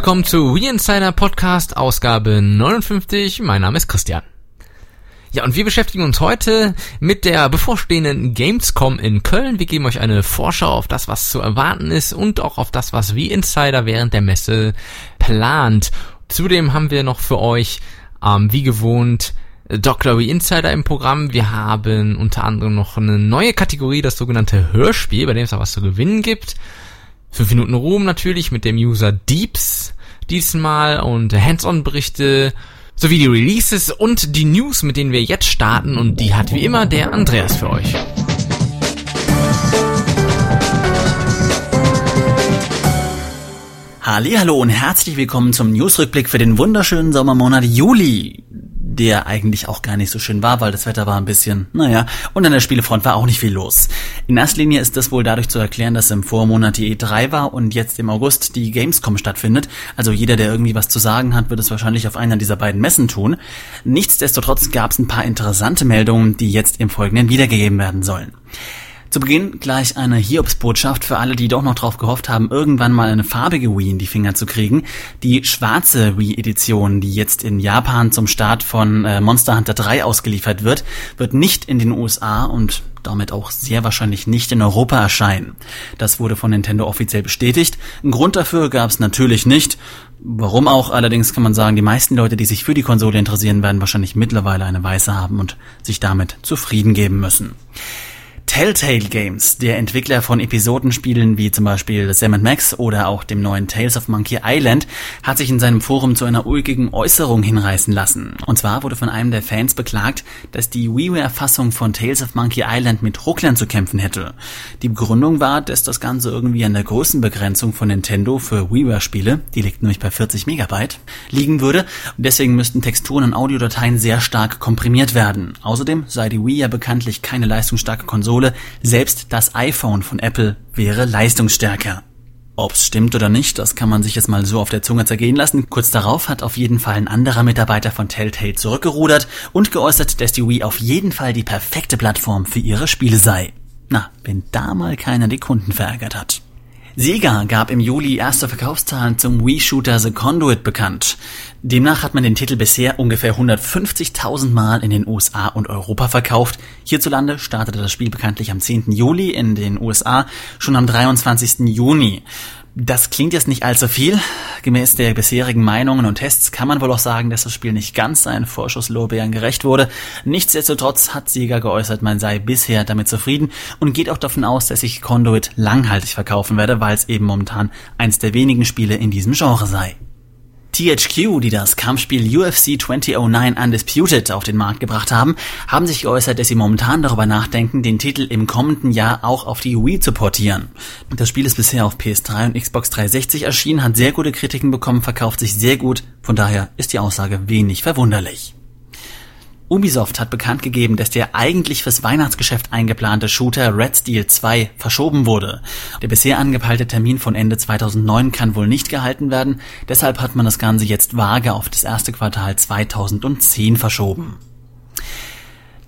Willkommen zu We Insider Podcast Ausgabe 59. Mein Name ist Christian. Ja, und wir beschäftigen uns heute mit der bevorstehenden Gamescom in Köln. Wir geben euch eine Vorschau auf das, was zu erwarten ist und auch auf das, was wie Insider während der Messe plant. Zudem haben wir noch für euch, ähm, wie gewohnt, Dr. We Insider im Programm. Wir haben unter anderem noch eine neue Kategorie, das sogenannte Hörspiel, bei dem es auch was zu gewinnen gibt. Fünf Minuten Ruhm natürlich mit dem User Deeps diesmal und Hands-on-Berichte sowie die Releases und die News, mit denen wir jetzt starten und die hat wie immer der Andreas für euch. Hallo und herzlich willkommen zum Newsrückblick für den wunderschönen Sommermonat Juli der eigentlich auch gar nicht so schön war, weil das Wetter war ein bisschen, naja, und an der Spielefront war auch nicht viel los. In erster Linie ist das wohl dadurch zu erklären, dass im Vormonat die E3 war und jetzt im August die Gamescom stattfindet. Also jeder, der irgendwie was zu sagen hat, wird es wahrscheinlich auf einer dieser beiden Messen tun. Nichtsdestotrotz gab es ein paar interessante Meldungen, die jetzt im Folgenden wiedergegeben werden sollen. Zu Beginn gleich eine Hiobsbotschaft für alle, die doch noch drauf gehofft haben, irgendwann mal eine farbige Wii in die Finger zu kriegen. Die schwarze Wii-Edition, die jetzt in Japan zum Start von äh, Monster Hunter 3 ausgeliefert wird, wird nicht in den USA und damit auch sehr wahrscheinlich nicht in Europa erscheinen. Das wurde von Nintendo offiziell bestätigt. Einen Grund dafür gab es natürlich nicht. Warum auch, allerdings kann man sagen, die meisten Leute, die sich für die Konsole interessieren, werden wahrscheinlich mittlerweile eine weiße haben und sich damit zufrieden geben müssen. Telltale Games, der Entwickler von Episodenspielen wie zum Beispiel Sam Max oder auch dem neuen Tales of Monkey Island, hat sich in seinem Forum zu einer ulkigen Äußerung hinreißen lassen. Und zwar wurde von einem der Fans beklagt, dass die WiiWare-Fassung von Tales of Monkey Island mit Rucklern zu kämpfen hätte. Die Begründung war, dass das Ganze irgendwie an der Größenbegrenzung von Nintendo für WiiWare-Spiele, die liegt nämlich bei 40 Megabyte, liegen würde und deswegen müssten Texturen und Audiodateien sehr stark komprimiert werden. Außerdem sei die Wii ja bekanntlich keine leistungsstarke Konsole Konsole, selbst das iPhone von Apple wäre leistungsstärker. Ob's stimmt oder nicht, das kann man sich jetzt mal so auf der Zunge zergehen lassen. Kurz darauf hat auf jeden Fall ein anderer Mitarbeiter von Telltale zurückgerudert und geäußert, dass die Wii auf jeden Fall die perfekte Plattform für ihre Spiele sei. Na, wenn da mal keiner die Kunden verärgert hat. Sega gab im Juli erste Verkaufszahlen zum Wii-Shooter The Conduit bekannt. Demnach hat man den Titel bisher ungefähr 150.000 Mal in den USA und Europa verkauft. Hierzulande startete das Spiel bekanntlich am 10. Juli, in den USA schon am 23. Juni. Das klingt jetzt nicht allzu viel. Gemäß der bisherigen Meinungen und Tests kann man wohl auch sagen, dass das Spiel nicht ganz seinen Vorschusslorbeeren gerecht wurde. Nichtsdestotrotz hat Sega geäußert, man sei bisher damit zufrieden und geht auch davon aus, dass sich Conduit langhaltig verkaufen werde, weil es eben momentan eins der wenigen Spiele in diesem Genre sei. THQ, die das Kampfspiel UFC 2009 Undisputed auf den Markt gebracht haben, haben sich geäußert, dass sie momentan darüber nachdenken, den Titel im kommenden Jahr auch auf die Wii zu portieren. Das Spiel ist bisher auf PS3 und Xbox 360 erschienen, hat sehr gute Kritiken bekommen, verkauft sich sehr gut, von daher ist die Aussage wenig verwunderlich. Ubisoft hat bekannt gegeben, dass der eigentlich fürs Weihnachtsgeschäft eingeplante Shooter Red Steel 2 verschoben wurde. Der bisher angepeilte Termin von Ende 2009 kann wohl nicht gehalten werden, deshalb hat man das Ganze jetzt vage auf das erste Quartal 2010 verschoben.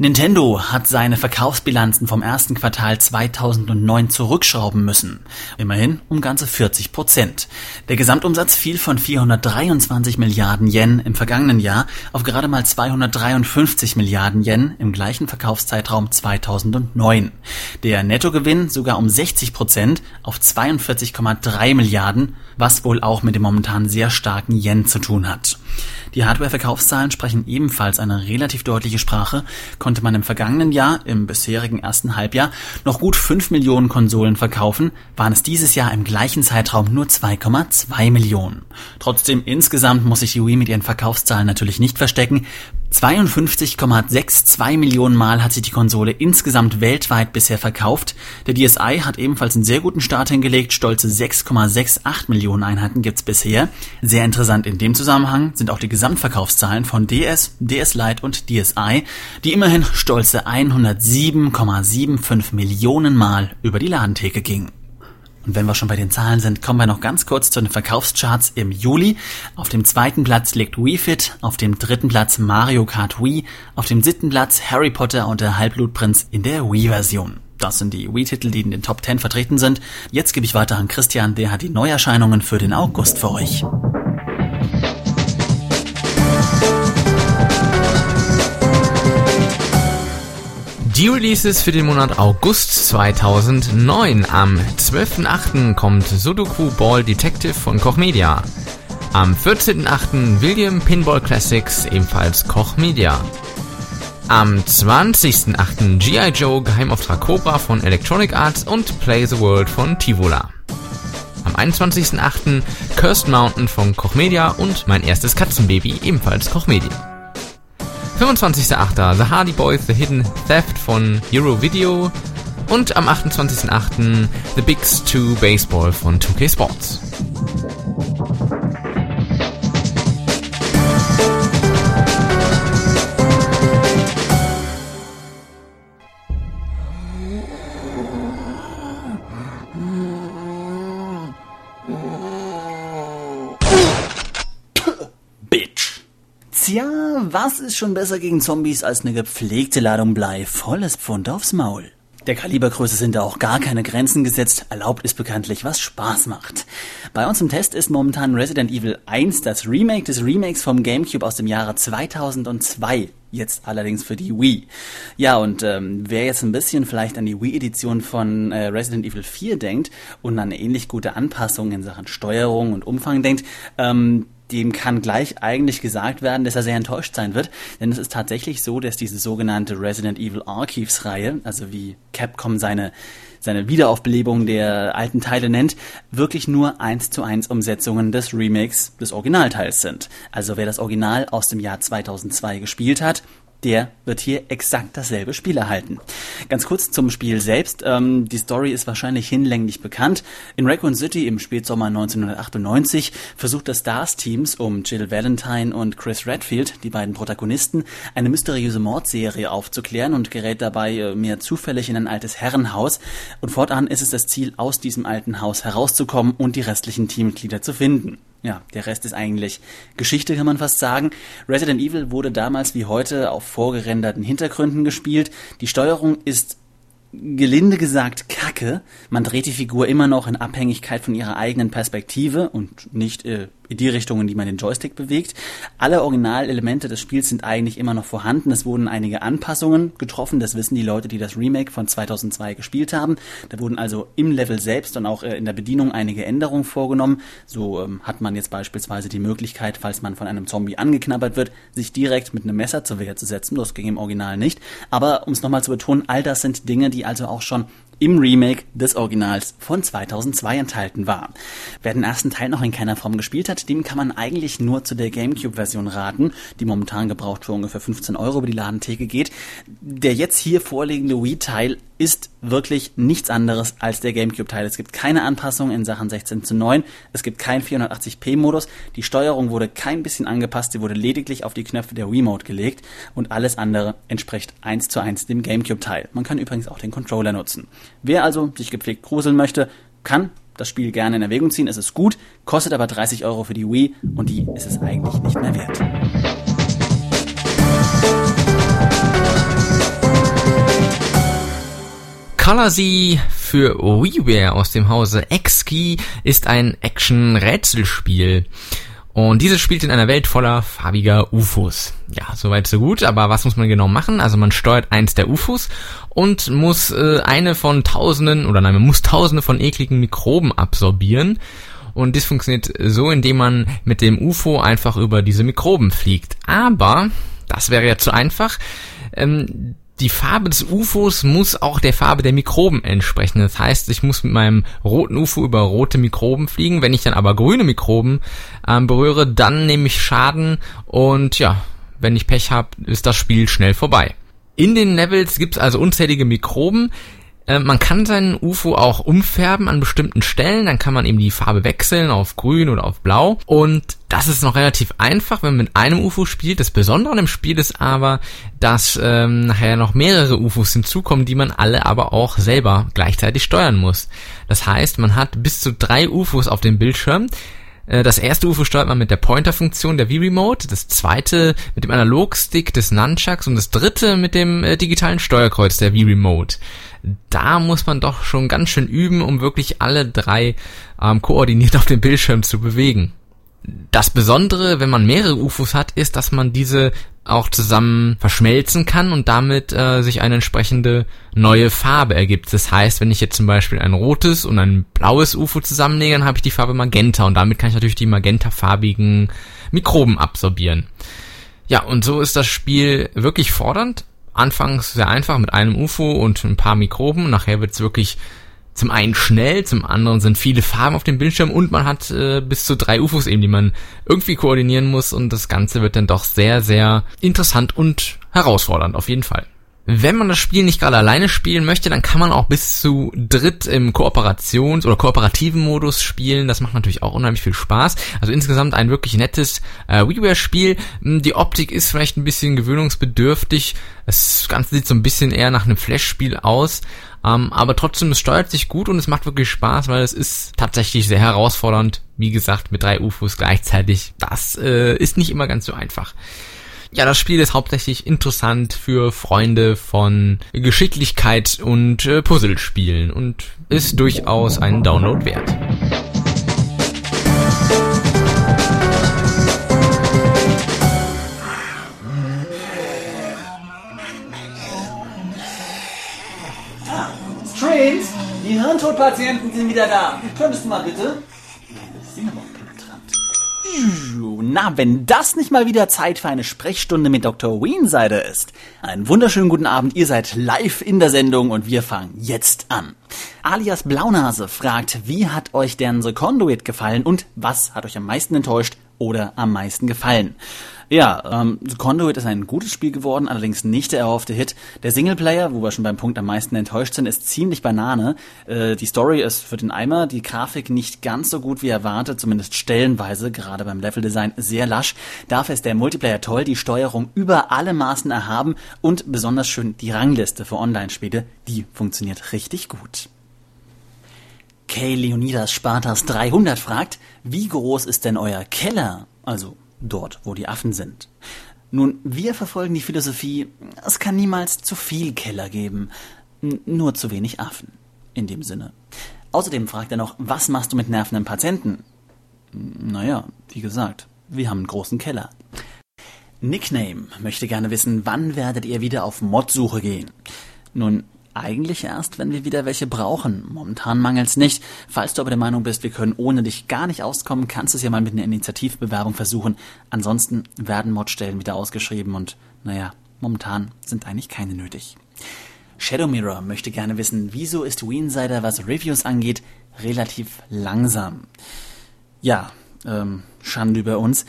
Nintendo hat seine Verkaufsbilanzen vom ersten Quartal 2009 zurückschrauben müssen. Immerhin um ganze 40 Prozent. Der Gesamtumsatz fiel von 423 Milliarden Yen im vergangenen Jahr auf gerade mal 253 Milliarden Yen im gleichen Verkaufszeitraum 2009. Der Nettogewinn sogar um 60 Prozent auf 42,3 Milliarden, was wohl auch mit dem momentan sehr starken Yen zu tun hat. Die Hardware-Verkaufszahlen sprechen ebenfalls eine relativ deutliche Sprache. Konnte man im vergangenen Jahr, im bisherigen ersten Halbjahr, noch gut 5 Millionen Konsolen verkaufen, waren es dieses Jahr im gleichen Zeitraum nur 2,2 Millionen. Trotzdem insgesamt muss sich die Wii mit ihren Verkaufszahlen natürlich nicht verstecken. 52,62 Millionen Mal hat sich die Konsole insgesamt weltweit bisher verkauft. Der DSi hat ebenfalls einen sehr guten Start hingelegt. Stolze 6,68 Millionen Einheiten gibt's bisher. Sehr interessant in dem Zusammenhang sind auch die Gesamtverkaufszahlen von DS, DS Lite und DSi, die immerhin stolze 107,75 Millionen Mal über die Ladentheke gingen. Und wenn wir schon bei den Zahlen sind, kommen wir noch ganz kurz zu den Verkaufscharts im Juli. Auf dem zweiten Platz liegt Wii Fit, auf dem dritten Platz Mario Kart Wii, auf dem siebten Platz Harry Potter und der Halbblutprinz in der Wii-Version. Das sind die Wii-Titel, die in den Top 10 vertreten sind. Jetzt gebe ich weiter an Christian, der hat die Neuerscheinungen für den August für euch. Die Releases für den Monat August 2009. Am 12.8. kommt Sudoku Ball Detective von Koch Media. Am 14.8. William Pinball Classics, ebenfalls Koch Media. Am 20.8. G.I. Joe Geheimauftrag Cobra von Electronic Arts und Play the World von Tivola. Am 21.8. Cursed Mountain von Koch Media und Mein erstes Katzenbaby, ebenfalls Koch Media. 25.8. The Hardy Boys The Hidden Theft von Euro Video und am 28.8. The Bigs 2 Baseball von 2K Sports. Ist schon besser gegen Zombies als eine gepflegte Ladung Blei, volles Pfund aufs Maul? Der Kalibergröße sind da auch gar keine Grenzen gesetzt. Erlaubt ist bekanntlich, was Spaß macht. Bei uns im Test ist momentan Resident Evil 1 das Remake des Remakes vom GameCube aus dem Jahre 2002. Jetzt allerdings für die Wii. Ja, und ähm, wer jetzt ein bisschen vielleicht an die Wii-Edition von äh, Resident Evil 4 denkt und an eine ähnlich gute Anpassung in Sachen Steuerung und Umfang denkt, ähm, dem kann gleich eigentlich gesagt werden, dass er sehr enttäuscht sein wird, denn es ist tatsächlich so, dass diese sogenannte Resident Evil Archives Reihe, also wie Capcom seine seine Wiederaufbelebung der alten Teile nennt, wirklich nur 1 zu 1 Umsetzungen des Remakes des Originalteils sind. Also wer das Original aus dem Jahr 2002 gespielt hat, der wird hier exakt dasselbe Spiel erhalten. Ganz kurz zum Spiel selbst. Ähm, die Story ist wahrscheinlich hinlänglich bekannt. In Raccoon City im Spätsommer 1998 versucht das Stars-Teams um Jill Valentine und Chris Redfield, die beiden Protagonisten, eine mysteriöse Mordserie aufzuklären und gerät dabei äh, mehr zufällig in ein altes Herrenhaus. Und fortan ist es das Ziel, aus diesem alten Haus herauszukommen und die restlichen Teammitglieder zu finden. Ja, der Rest ist eigentlich Geschichte, kann man fast sagen. Resident Evil wurde damals wie heute auf vorgerenderten Hintergründen gespielt. Die Steuerung ist gelinde gesagt kacke. Man dreht die Figur immer noch in Abhängigkeit von ihrer eigenen Perspektive und nicht äh, die Richtung, in die man den Joystick bewegt. Alle Originalelemente des Spiels sind eigentlich immer noch vorhanden. Es wurden einige Anpassungen getroffen. Das wissen die Leute, die das Remake von 2002 gespielt haben. Da wurden also im Level selbst und auch äh, in der Bedienung einige Änderungen vorgenommen. So ähm, hat man jetzt beispielsweise die Möglichkeit, falls man von einem Zombie angeknabbert wird, sich direkt mit einem Messer zur Wehr zu setzen. Das ging im Original nicht. Aber um es nochmal zu betonen, all das sind Dinge, die also auch schon im Remake des Originals von 2002 enthalten war. Wer den ersten Teil noch in keiner Form gespielt hat, dem kann man eigentlich nur zu der GameCube-Version raten, die momentan gebraucht für ungefähr 15 Euro über die Ladentheke geht. Der jetzt hier vorliegende Wii-Teil ist wirklich nichts anderes als der GameCube-Teil. Es gibt keine Anpassung in Sachen 16 zu 9. Es gibt keinen 480p-Modus. Die Steuerung wurde kein bisschen angepasst. Sie wurde lediglich auf die Knöpfe der Wiimote gelegt und alles andere entspricht eins zu eins dem GameCube-Teil. Man kann übrigens auch den Controller nutzen. Wer also sich gepflegt gruseln möchte, kann das Spiel gerne in Erwägung ziehen. Es ist gut, kostet aber 30 Euro für die Wii und die ist es eigentlich nicht mehr wert. Color für WiiWare aus dem Hause X-Key ist ein Action-Rätselspiel. Und dieses spielt in einer Welt voller farbiger UFOs. Ja, soweit so gut, aber was muss man genau machen? Also man steuert eins der UFOs und muss äh, eine von tausenden, oder nein, man muss tausende von ekligen Mikroben absorbieren. Und das funktioniert so, indem man mit dem UFO einfach über diese Mikroben fliegt. Aber, das wäre ja zu einfach, ähm, die Farbe des UFOs muss auch der Farbe der Mikroben entsprechen. Das heißt, ich muss mit meinem roten UFO über rote Mikroben fliegen. Wenn ich dann aber grüne Mikroben ähm, berühre, dann nehme ich Schaden und ja, wenn ich Pech habe, ist das Spiel schnell vorbei. In den Levels gibt es also unzählige Mikroben, äh, man kann seinen UFO auch umfärben an bestimmten Stellen, dann kann man eben die Farbe wechseln auf grün oder auf blau und das ist noch relativ einfach, wenn man mit einem UFO spielt. Das Besondere an dem Spiel ist aber, dass ähm, nachher noch mehrere UFOs hinzukommen, die man alle aber auch selber gleichzeitig steuern muss. Das heißt, man hat bis zu drei UFOs auf dem Bildschirm, Äh, das erste UFO steuert man mit der Pointer-Funktion der Wii-Remote, das zweite mit dem Analogstick des Nunchucks und das dritte mit dem äh, digitalen Steuerkreuz der Wii-Remote. Da muss man doch schon ganz schön üben, um wirklich alle drei ähm, koordiniert auf dem Bildschirm zu bewegen. Das Besondere, wenn man mehrere UFOs hat, ist, dass man diese auch zusammen verschmelzen kann und damit äh, sich eine entsprechende neue Farbe ergibt. Das heißt, wenn ich jetzt zum Beispiel ein rotes und ein blaues UFO zusammenlege, dann habe ich die Farbe Magenta und damit kann ich natürlich die magentafarbigen Mikroben absorbieren. Ja, und so ist das Spiel wirklich fordernd. Anfangs sehr einfach mit einem UFO und ein paar Mikroben. Nachher wird es wirklich zum einen schnell, zum anderen sind viele Farben auf dem Bildschirm und man hat äh, bis zu drei UFOs eben, die man irgendwie koordinieren muss und das Ganze wird dann doch sehr, sehr interessant und herausfordernd auf jeden Fall. Wenn man das Spiel nicht gerade alleine spielen möchte, dann kann man auch bis zu dritt im Kooperations- oder kooperativen Modus spielen. Das macht natürlich auch unheimlich viel Spaß. Also insgesamt ein wirklich nettes äh, WiiWare-Spiel. Hm, die Optik ist vielleicht ein bisschen gewöhnungsbedürftig. Das Ganze sieht so ein bisschen eher nach einem Flash-Spiel aus. Ähm, aber trotzdem, es steuert sich gut und es macht wirklich Spaß, weil es ist tatsächlich sehr herausfordernd. Wie gesagt, mit drei UFOs gleichzeitig. Das äh, ist nicht immer ganz so einfach. Ja, das Spiel ist hauptsächlich interessant für Freunde von Geschicklichkeit und äh, Puzzlespielen und ist durchaus einen Download wert. Trains, die Hirntodpatienten sind wieder da. Könntest du mal bitte? Na, wenn das nicht mal wieder Zeit für eine Sprechstunde mit Dr. Weensider ist. Einen wunderschönen guten Abend, ihr seid live in der Sendung und wir fangen jetzt an. Alias Blaunase fragt, wie hat euch denn The Conduit gefallen und was hat euch am meisten enttäuscht oder am meisten gefallen? Ja, ähm, Conduit ist ein gutes Spiel geworden, allerdings nicht der erhoffte Hit. Der Singleplayer, wo wir schon beim Punkt am meisten enttäuscht sind, ist ziemlich Banane. Äh, die Story ist für den Eimer, die Grafik nicht ganz so gut wie erwartet, zumindest stellenweise, gerade beim Leveldesign sehr lasch. Dafür ist der Multiplayer toll, die Steuerung über alle Maßen erhaben und besonders schön die Rangliste für Online-Spiele, die funktioniert richtig gut. Kay Leonidas Spartas 300 fragt, wie groß ist denn euer Keller? Also dort, wo die Affen sind. Nun, wir verfolgen die Philosophie, es kann niemals zu viel Keller geben, nur zu wenig Affen. In dem Sinne. Außerdem fragt er noch, was machst du mit nervenden Patienten? Naja, wie gesagt, wir haben einen großen Keller. Nickname möchte gerne wissen, wann werdet ihr wieder auf Modsuche gehen? Nun, eigentlich erst, wenn wir wieder welche brauchen. Momentan mangelt's nicht. Falls du aber der Meinung bist, wir können ohne dich gar nicht auskommen, kannst du es ja mal mit einer Initiativbewerbung versuchen. Ansonsten werden Modstellen wieder ausgeschrieben und, naja, momentan sind eigentlich keine nötig. Shadow Mirror möchte gerne wissen, wieso ist Weensider, was Reviews angeht, relativ langsam? Ja, ähm, Schande über uns.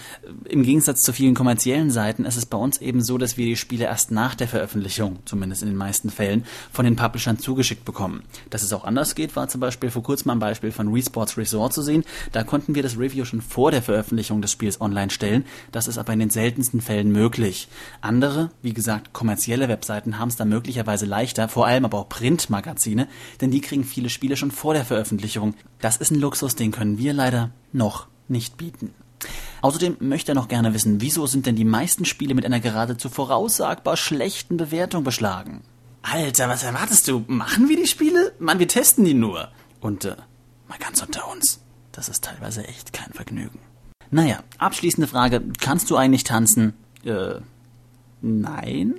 Im Gegensatz zu vielen kommerziellen Seiten ist es bei uns eben so, dass wir die Spiele erst nach der Veröffentlichung, zumindest in den meisten Fällen, von den Publishern zugeschickt bekommen. Dass es auch anders geht, war zum Beispiel vor kurzem ein Beispiel von Resports Resort zu sehen. Da konnten wir das Review schon vor der Veröffentlichung des Spiels online stellen. Das ist aber in den seltensten Fällen möglich. Andere, wie gesagt, kommerzielle Webseiten haben es da möglicherweise leichter, vor allem aber auch Printmagazine, denn die kriegen viele Spiele schon vor der Veröffentlichung. Das ist ein Luxus, den können wir leider noch nicht bieten. Außerdem möchte er noch gerne wissen, wieso sind denn die meisten Spiele mit einer geradezu voraussagbar schlechten Bewertung beschlagen? Alter, was erwartest du? Machen wir die Spiele? Mann, wir testen die nur. Und äh, mal ganz unter uns, das ist teilweise echt kein Vergnügen. Naja, abschließende Frage, kannst du eigentlich tanzen? Äh, nein?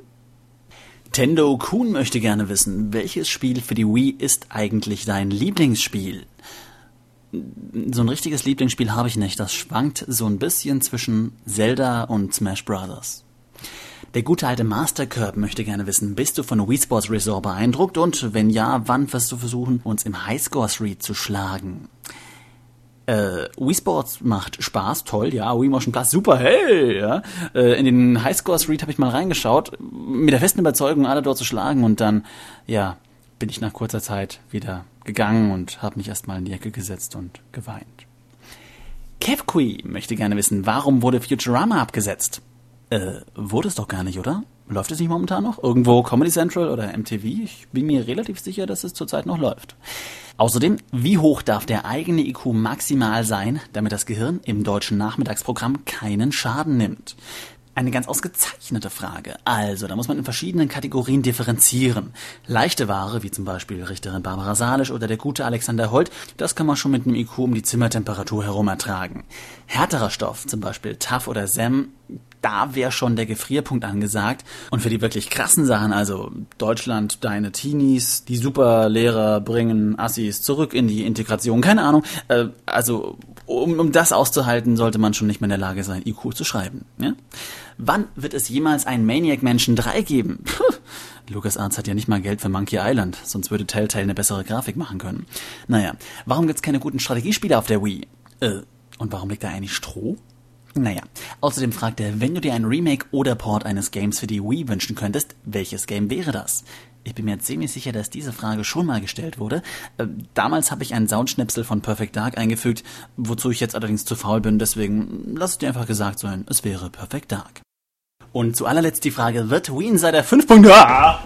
Tendo Kuhn möchte gerne wissen, welches Spiel für die Wii ist eigentlich dein Lieblingsspiel? So ein richtiges Lieblingsspiel habe ich nicht. Das schwankt so ein bisschen zwischen Zelda und Smash Brothers. Der gute alte Master Curb möchte gerne wissen, bist du von Wii Sports Resort beeindruckt und wenn ja, wann wirst du versuchen, uns im Highscore Street zu schlagen? Äh, Wii Sports macht Spaß, toll, ja, Wii Motion Plus, super, hey, ja. Äh, in den Highscore Street habe ich mal reingeschaut, mit der festen Überzeugung, alle dort zu schlagen und dann, ja, bin ich nach kurzer Zeit wieder gegangen und habe mich erstmal in die Ecke gesetzt und geweint. Kevqui möchte gerne wissen, warum wurde Futurama abgesetzt? Äh, wurde es doch gar nicht, oder? Läuft es nicht momentan noch? Irgendwo Comedy Central oder MTV? Ich bin mir relativ sicher, dass es zurzeit noch läuft. Außerdem, wie hoch darf der eigene IQ maximal sein, damit das Gehirn im deutschen Nachmittagsprogramm keinen Schaden nimmt? Eine ganz ausgezeichnete Frage. Also, da muss man in verschiedenen Kategorien differenzieren. Leichte Ware, wie zum Beispiel Richterin Barbara Salisch oder der gute Alexander Holt, das kann man schon mit einem IQ um die Zimmertemperatur herum ertragen. Härterer Stoff, zum Beispiel Taff oder Sem, da wäre schon der Gefrierpunkt angesagt. Und für die wirklich krassen Sachen, also Deutschland, deine Teenies, die Superlehrer bringen Assis zurück in die Integration, keine Ahnung. Äh, also um, um das auszuhalten, sollte man schon nicht mehr in der Lage sein, IQ zu schreiben. Ja? Wann wird es jemals einen Maniac Mansion 3 geben? LucasArts hat ja nicht mal Geld für Monkey Island, sonst würde Telltale eine bessere Grafik machen können. Naja, warum gibt's keine guten Strategiespiele auf der Wii? Äh, und warum liegt da eigentlich Stroh? Naja, außerdem fragt er, wenn du dir ein Remake oder Port eines Games für die Wii wünschen könntest, welches Game wäre das? Ich bin mir ziemlich sicher, dass diese Frage schon mal gestellt wurde. Äh, damals habe ich einen Soundschnipsel von Perfect Dark eingefügt, wozu ich jetzt allerdings zu faul bin, deswegen lass es dir einfach gesagt sein, es wäre Perfect Dark. Und zu allerletzt die Frage, wird Wii Insider 5.0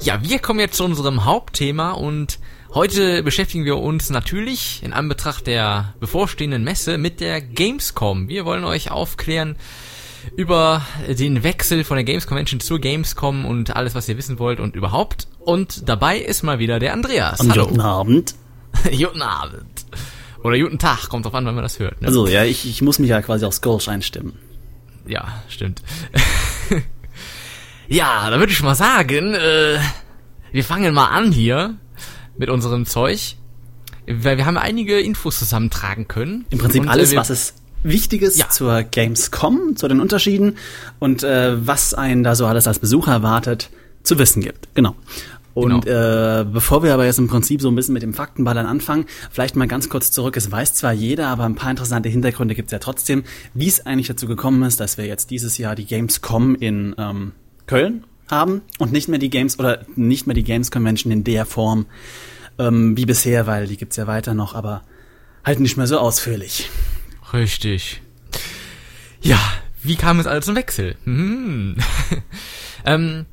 Ja, wir kommen jetzt zu unserem Hauptthema und heute beschäftigen wir uns natürlich in Anbetracht der bevorstehenden Messe mit der Gamescom. Wir wollen euch aufklären über den Wechsel von der Games Convention zur Gamescom und alles, was ihr wissen wollt und überhaupt. Und dabei ist mal wieder der Andreas. Und guten Abend. guten Abend. Oder guten Tag, kommt drauf an, wann man das hört. Ne? Also ja, ich, ich muss mich ja quasi aufs Skolsch einstimmen. Ja, stimmt. Ja, da würde ich mal sagen, äh, wir fangen mal an hier mit unserem Zeug. Weil wir haben einige Infos zusammentragen können. Im Prinzip und, alles, äh, was es Wichtiges ja. zur Gamescom, zu den Unterschieden und äh, was einen da so alles als Besucher erwartet, zu wissen gibt. Genau. Und genau. äh, bevor wir aber jetzt im Prinzip so ein bisschen mit dem Faktenballern anfangen, vielleicht mal ganz kurz zurück. Es weiß zwar jeder, aber ein paar interessante Hintergründe gibt es ja trotzdem, wie es eigentlich dazu gekommen ist, dass wir jetzt dieses Jahr die Gamescom in ähm, Köln haben und nicht mehr die Games oder nicht mehr die Games Convention in der Form ähm, wie bisher, weil die gibt's ja weiter noch, aber halt nicht mehr so ausführlich. Richtig. Ja, wie kam es also zum Wechsel? Hm. ähm,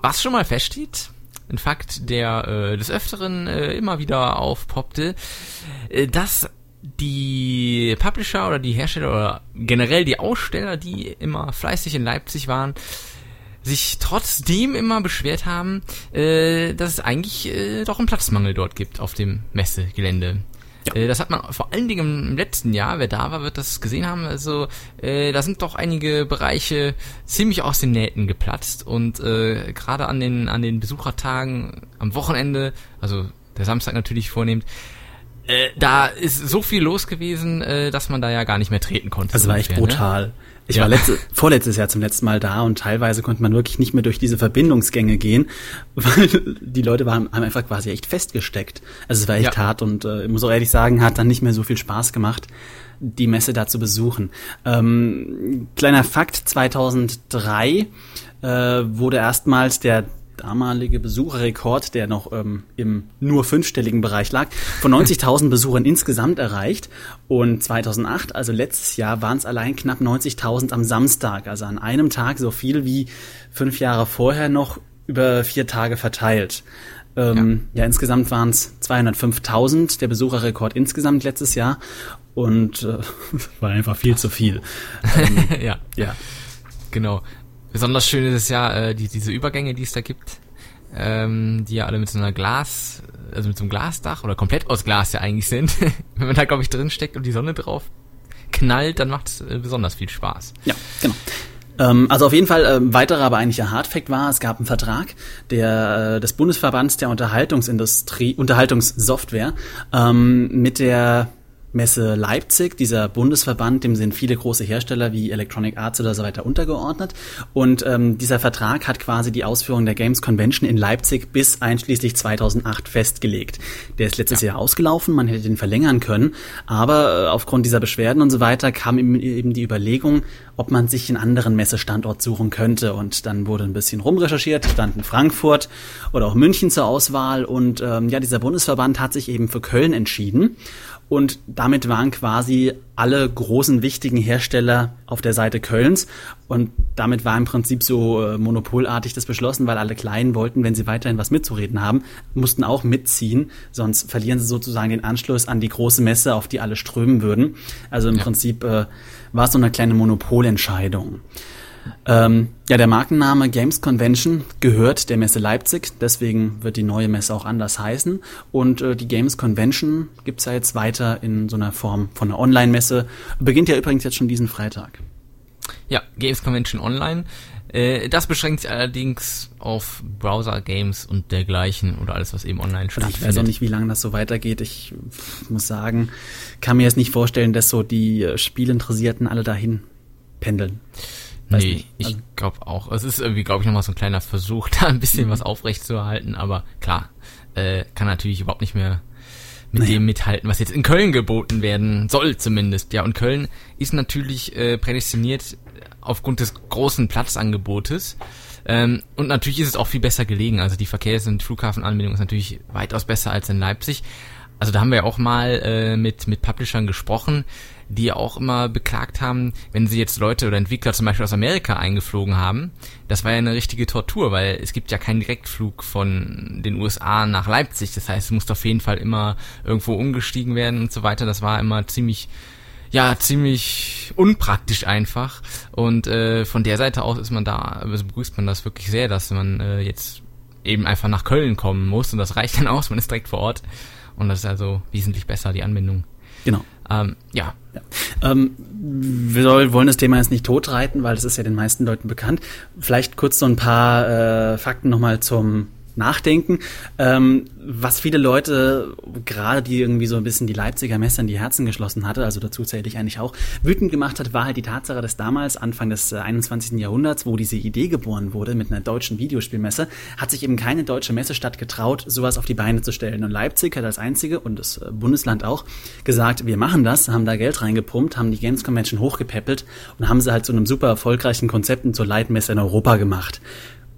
was schon mal feststeht, ein Fakt, der äh, des Öfteren äh, immer wieder aufpoppte, äh, dass die Publisher oder die Hersteller oder generell die Aussteller, die immer fleißig in Leipzig waren, sich trotzdem immer beschwert haben, äh, dass es eigentlich äh, doch einen Platzmangel dort gibt auf dem Messegelände. Ja. Äh, das hat man vor allen Dingen im letzten Jahr, wer da war, wird das gesehen haben. Also äh, da sind doch einige Bereiche ziemlich aus den Nähten geplatzt und äh, gerade an den an den Besuchertagen am Wochenende, also der Samstag natürlich vornehmend, äh, da ist so viel los gewesen, äh, dass man da ja gar nicht mehr treten konnte. Das war echt ungefähr, ne? brutal. Ne? Ich ja. war letzte, vorletztes Jahr zum letzten Mal da und teilweise konnte man wirklich nicht mehr durch diese Verbindungsgänge gehen, weil die Leute waren, haben einfach quasi echt festgesteckt. Also es war echt ja. hart und äh, ich muss auch ehrlich sagen, hat dann nicht mehr so viel Spaß gemacht, die Messe da zu besuchen. Ähm, kleiner Fakt, 2003 äh, wurde erstmals der damalige Besucherrekord, der noch ähm, im nur fünfstelligen Bereich lag, von 90.000 Besuchern insgesamt erreicht. Und 2008, also letztes Jahr, waren es allein knapp 90.000 am Samstag. Also an einem Tag so viel wie fünf Jahre vorher noch über vier Tage verteilt. Ähm, ja. ja, insgesamt waren es 205.000, der Besucherrekord insgesamt letztes Jahr. Und äh, war einfach viel zu viel. Ähm, ja. Ja. Genau. Besonders schön ist es ja, äh, die, diese Übergänge, die es da gibt, ähm, die ja alle mit so einer Glas, also mit so einem Glasdach oder komplett aus Glas ja eigentlich sind. Wenn man da, glaube ich, drin steckt und die Sonne drauf knallt, dann macht es äh, besonders viel Spaß. Ja, genau. Ähm, also auf jeden Fall äh, weiterer, aber eigentlich ein Hardfact war, es gab einen Vertrag der, äh, des Bundesverbands der Unterhaltungsindustrie, Unterhaltungssoftware ähm, mit der Messe Leipzig, dieser Bundesverband, dem sind viele große Hersteller wie Electronic Arts oder so weiter untergeordnet. Und ähm, dieser Vertrag hat quasi die Ausführung der Games Convention in Leipzig bis einschließlich 2008 festgelegt. Der ist letztes ja. Jahr ausgelaufen, man hätte den verlängern können, aber äh, aufgrund dieser Beschwerden und so weiter kam eben die Überlegung, ob man sich einen anderen Messestandort suchen könnte. Und dann wurde ein bisschen rumrecherchiert, standen Frankfurt oder auch München zur Auswahl. Und ähm, ja, dieser Bundesverband hat sich eben für Köln entschieden. Und damit waren quasi alle großen wichtigen Hersteller auf der Seite Kölns. Und damit war im Prinzip so äh, monopolartig das beschlossen, weil alle Kleinen wollten, wenn sie weiterhin was mitzureden haben, mussten auch mitziehen. Sonst verlieren sie sozusagen den Anschluss an die große Messe, auf die alle strömen würden. Also im ja. Prinzip äh, war es so eine kleine Monopolentscheidung. Ähm, ja, der Markenname Games Convention gehört der Messe Leipzig, deswegen wird die neue Messe auch anders heißen. Und äh, die Games Convention gibt's ja jetzt weiter in so einer Form von einer Online-Messe. Beginnt ja übrigens jetzt schon diesen Freitag. Ja, Games Convention Online. Äh, das beschränkt sich allerdings auf Browser-Games und dergleichen oder alles, was eben online stattfindet. Ich weiß auch nicht, wie lange das so weitergeht. Ich muss sagen, kann mir jetzt nicht vorstellen, dass so die äh, Spielinteressierten alle dahin pendeln. Weiß nee, nicht. ich also, glaube auch. Es ist irgendwie, glaube ich, nochmal so ein kleiner Versuch, da ein bisschen was aufrechtzuerhalten, aber klar, äh, kann natürlich überhaupt nicht mehr mit naja. dem mithalten, was jetzt in Köln geboten werden soll zumindest. Ja, und Köln ist natürlich äh, prädestiniert aufgrund des großen Platzangebotes. Ähm, und natürlich ist es auch viel besser gelegen. Also die Verkehrs- und Flughafenanbindung ist natürlich weitaus besser als in Leipzig. Also da haben wir ja auch mal äh, mit, mit Publishern gesprochen, die auch immer beklagt haben, wenn sie jetzt Leute oder Entwickler zum Beispiel aus Amerika eingeflogen haben, das war ja eine richtige Tortur, weil es gibt ja keinen Direktflug von den USA nach Leipzig. Das heißt, es muss auf jeden Fall immer irgendwo umgestiegen werden und so weiter. Das war immer ziemlich ja ziemlich unpraktisch einfach und äh, von der Seite aus ist man da also begrüßt man das wirklich sehr, dass man äh, jetzt eben einfach nach Köln kommen muss und das reicht dann aus, man ist direkt vor Ort und das ist also wesentlich besser die Anbindung. Genau. Ähm, ja. Ja. Ähm, wir wollen das Thema jetzt nicht totreiten, weil das ist ja den meisten Leuten bekannt. Vielleicht kurz so ein paar äh, Fakten nochmal zum nachdenken. Ähm, was viele Leute, gerade die irgendwie so ein bisschen die Leipziger Messe in die Herzen geschlossen hatte, also dazu zähle ich eigentlich auch, wütend gemacht hat, war halt die Tatsache, dass damals, Anfang des äh, 21. Jahrhunderts, wo diese Idee geboren wurde mit einer deutschen Videospielmesse, hat sich eben keine deutsche Messestadt getraut, sowas auf die Beine zu stellen. Und Leipzig hat als einzige und das äh, Bundesland auch gesagt, wir machen das, haben da Geld reingepumpt, haben die Games Convention hochgepäppelt und haben sie halt zu einem super erfolgreichen Konzept zur Leitmesse in Europa gemacht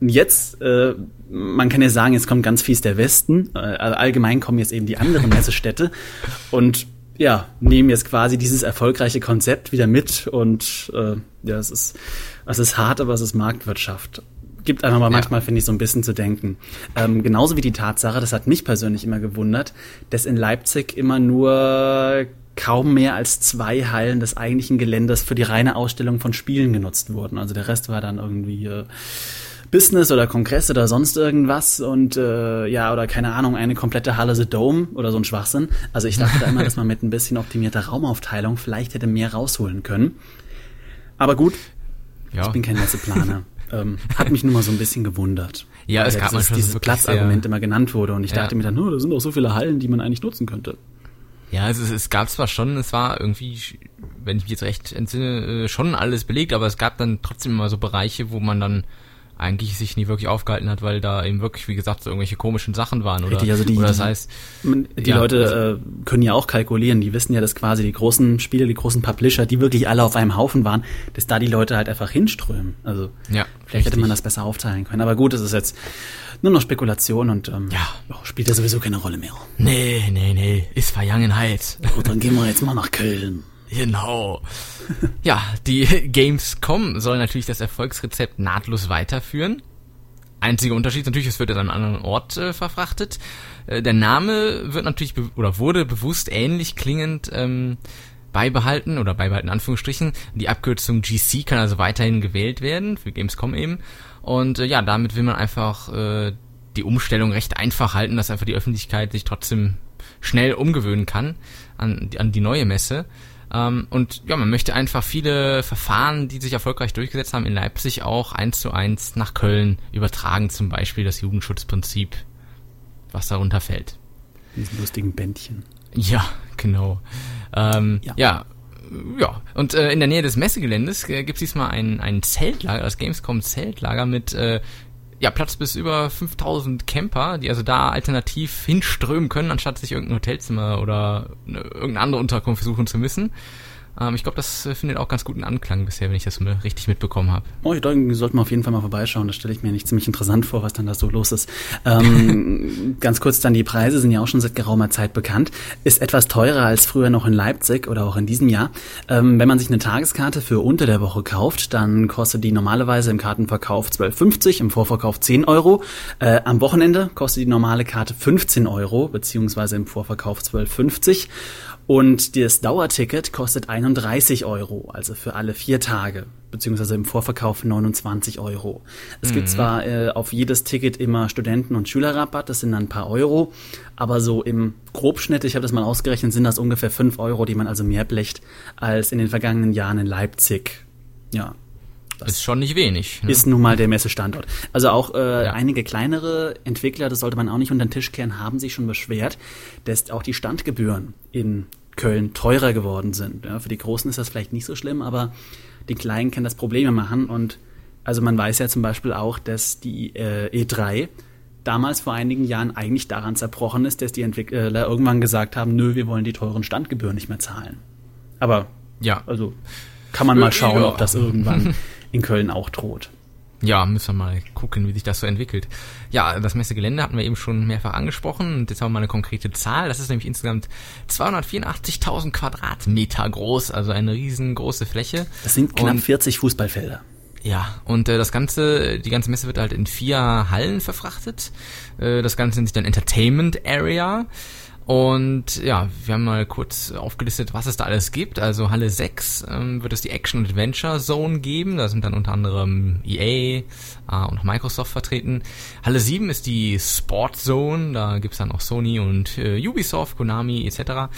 jetzt, äh, man kann ja sagen, jetzt kommt ganz fies der Westen. Äh, allgemein kommen jetzt eben die anderen Messestädte und ja, nehmen jetzt quasi dieses erfolgreiche Konzept wieder mit und äh, ja, es ist, es ist hart, aber es ist Marktwirtschaft. Gibt einfach mal ja. manchmal, finde ich, so ein bisschen zu denken. Ähm, genauso wie die Tatsache, das hat mich persönlich immer gewundert, dass in Leipzig immer nur kaum mehr als zwei Hallen des eigentlichen Geländes für die reine Ausstellung von Spielen genutzt wurden. Also der Rest war dann irgendwie äh, Business oder Kongress oder sonst irgendwas und äh, ja, oder keine Ahnung, eine komplette Halle The Dome oder so ein Schwachsinn. Also ich dachte da immer, dass man mit ein bisschen optimierter Raumaufteilung vielleicht hätte mehr rausholen können. Aber gut, ja. ich bin kein Messeplaner. ähm, hat mich nur mal so ein bisschen gewundert. Ja, es gab dieses, dieses Platzargument immer genannt wurde und ich ja. dachte mir dann, oh, da sind doch so viele Hallen, die man eigentlich nutzen könnte. Ja, also es, es gab zwar schon, es war irgendwie, wenn ich mich jetzt recht entsinne, äh, schon alles belegt, aber es gab dann trotzdem immer so Bereiche, wo man dann eigentlich sich nie wirklich aufgehalten hat, weil da eben wirklich, wie gesagt, so irgendwelche komischen Sachen waren. Oder, Richtig, also die, oder das heißt, die ja, Leute also, äh, können ja auch kalkulieren, die wissen ja, dass quasi die großen Spiele, die großen Publisher, die wirklich alle auf einem Haufen waren, dass da die Leute halt einfach hinströmen. Also ja, vielleicht richtig. hätte man das besser aufteilen können. Aber gut, es ist jetzt nur noch Spekulation und ähm, ja. Oh, spielt ja sowieso keine Rolle mehr. Nee, nee, nee, ist Vergangenheit. Gut, dann gehen wir jetzt mal nach Köln. Genau. ja, die Gamescom soll natürlich das Erfolgsrezept nahtlos weiterführen. Einziger Unterschied natürlich, es wird an einem anderen Ort äh, verfrachtet. Äh, der Name wird natürlich oder wurde bewusst ähnlich klingend ähm, beibehalten oder beibehalten in Anführungsstrichen. Die Abkürzung GC kann also weiterhin gewählt werden für Gamescom eben. Und äh, ja, damit will man einfach äh, die Umstellung recht einfach halten, dass einfach die Öffentlichkeit sich trotzdem schnell umgewöhnen kann an, an die neue Messe. Ähm, und ja, man möchte einfach viele Verfahren, die sich erfolgreich durchgesetzt haben in Leipzig, auch eins zu eins nach Köln übertragen, zum Beispiel das Jugendschutzprinzip, was darunter fällt. Diesen lustigen Bändchen. Ja, genau. Ähm, ja. ja. ja. und äh, in der Nähe des Messegeländes äh, gibt es diesmal ein, ein Zeltlager, das Gamescom Zeltlager mit äh, ja, Platz bis über 5000 Camper, die also da alternativ hinströmen können, anstatt sich irgendein Hotelzimmer oder eine, irgendeine andere Unterkunft suchen zu müssen. Ähm, ich glaube, das äh, findet auch ganz guten Anklang bisher, wenn ich das richtig mitbekommen habe. Oh, ich denke, sollten wir auf jeden Fall mal vorbeischauen. Das stelle ich mir nicht ziemlich interessant vor, was dann da so los ist. Ähm, ganz kurz dann, die Preise sind ja auch schon seit geraumer Zeit bekannt. Ist etwas teurer als früher noch in Leipzig oder auch in diesem Jahr. Ähm, wenn man sich eine Tageskarte für unter der Woche kauft, dann kostet die normalerweise im Kartenverkauf 12,50, im Vorverkauf 10 Euro. Äh, am Wochenende kostet die normale Karte 15 Euro, beziehungsweise im Vorverkauf 12,50. Und das Dauerticket kostet 31 Euro, also für alle vier Tage, beziehungsweise im Vorverkauf 29 Euro. Es mhm. gibt zwar äh, auf jedes Ticket immer Studenten- und Schülerrabatt, das sind dann ein paar Euro, aber so im Grobschnitt, ich habe das mal ausgerechnet, sind das ungefähr fünf Euro, die man also mehr blecht als in den vergangenen Jahren in Leipzig. Ja, das ist schon nicht wenig. Ne? Ist nun mal der Messestandort. Also auch äh, ja. einige kleinere Entwickler, das sollte man auch nicht unter den Tisch kehren, haben sich schon beschwert, dass auch die Standgebühren in Köln teurer geworden sind. Ja, für die Großen ist das vielleicht nicht so schlimm, aber die Kleinen können das Probleme machen. Und also man weiß ja zum Beispiel auch, dass die äh, E3 damals vor einigen Jahren eigentlich daran zerbrochen ist, dass die Entwickler irgendwann gesagt haben, nö, wir wollen die teuren Standgebühren nicht mehr zahlen. Aber ja, also kann man mal schauen, ja. ob das irgendwann in Köln auch droht. Ja, müssen wir mal gucken, wie sich das so entwickelt. Ja, das Messegelände hatten wir eben schon mehrfach angesprochen und jetzt haben wir mal eine konkrete Zahl. Das ist nämlich insgesamt 284.000 Quadratmeter groß, also eine riesengroße Fläche. Das sind knapp und, 40 Fußballfelder. Ja, und äh, das ganze, die ganze Messe wird halt in vier Hallen verfrachtet. Äh, das Ganze nennt sich dann Entertainment Area. Und ja, wir haben mal kurz aufgelistet, was es da alles gibt. Also Halle 6 ähm, wird es die Action Adventure Zone geben. Da sind dann unter anderem EA äh, und Microsoft vertreten. Halle 7 ist die Sport Zone. Da gibt's dann auch Sony und äh, Ubisoft, Konami etc.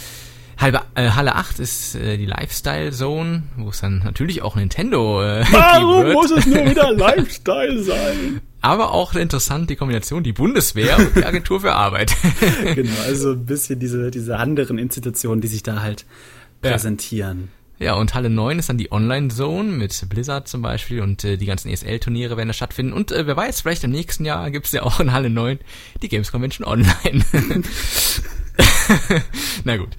Halbe, äh, Halle 8 ist äh, die Lifestyle Zone, wo es dann natürlich auch Nintendo äh, Warum wird. muss es nur wieder Lifestyle sein? Aber auch interessant die Kombination, die Bundeswehr und die Agentur für Arbeit. genau, also ein bisschen diese, diese anderen Institutionen, die sich da halt präsentieren. Ja. ja, und Halle 9 ist dann die Online-Zone mit Blizzard zum Beispiel und äh, die ganzen ESL-Turniere werden da stattfinden. Und äh, wer weiß, vielleicht im nächsten Jahr gibt's ja auch in Halle 9 die Games Convention Online. Na gut.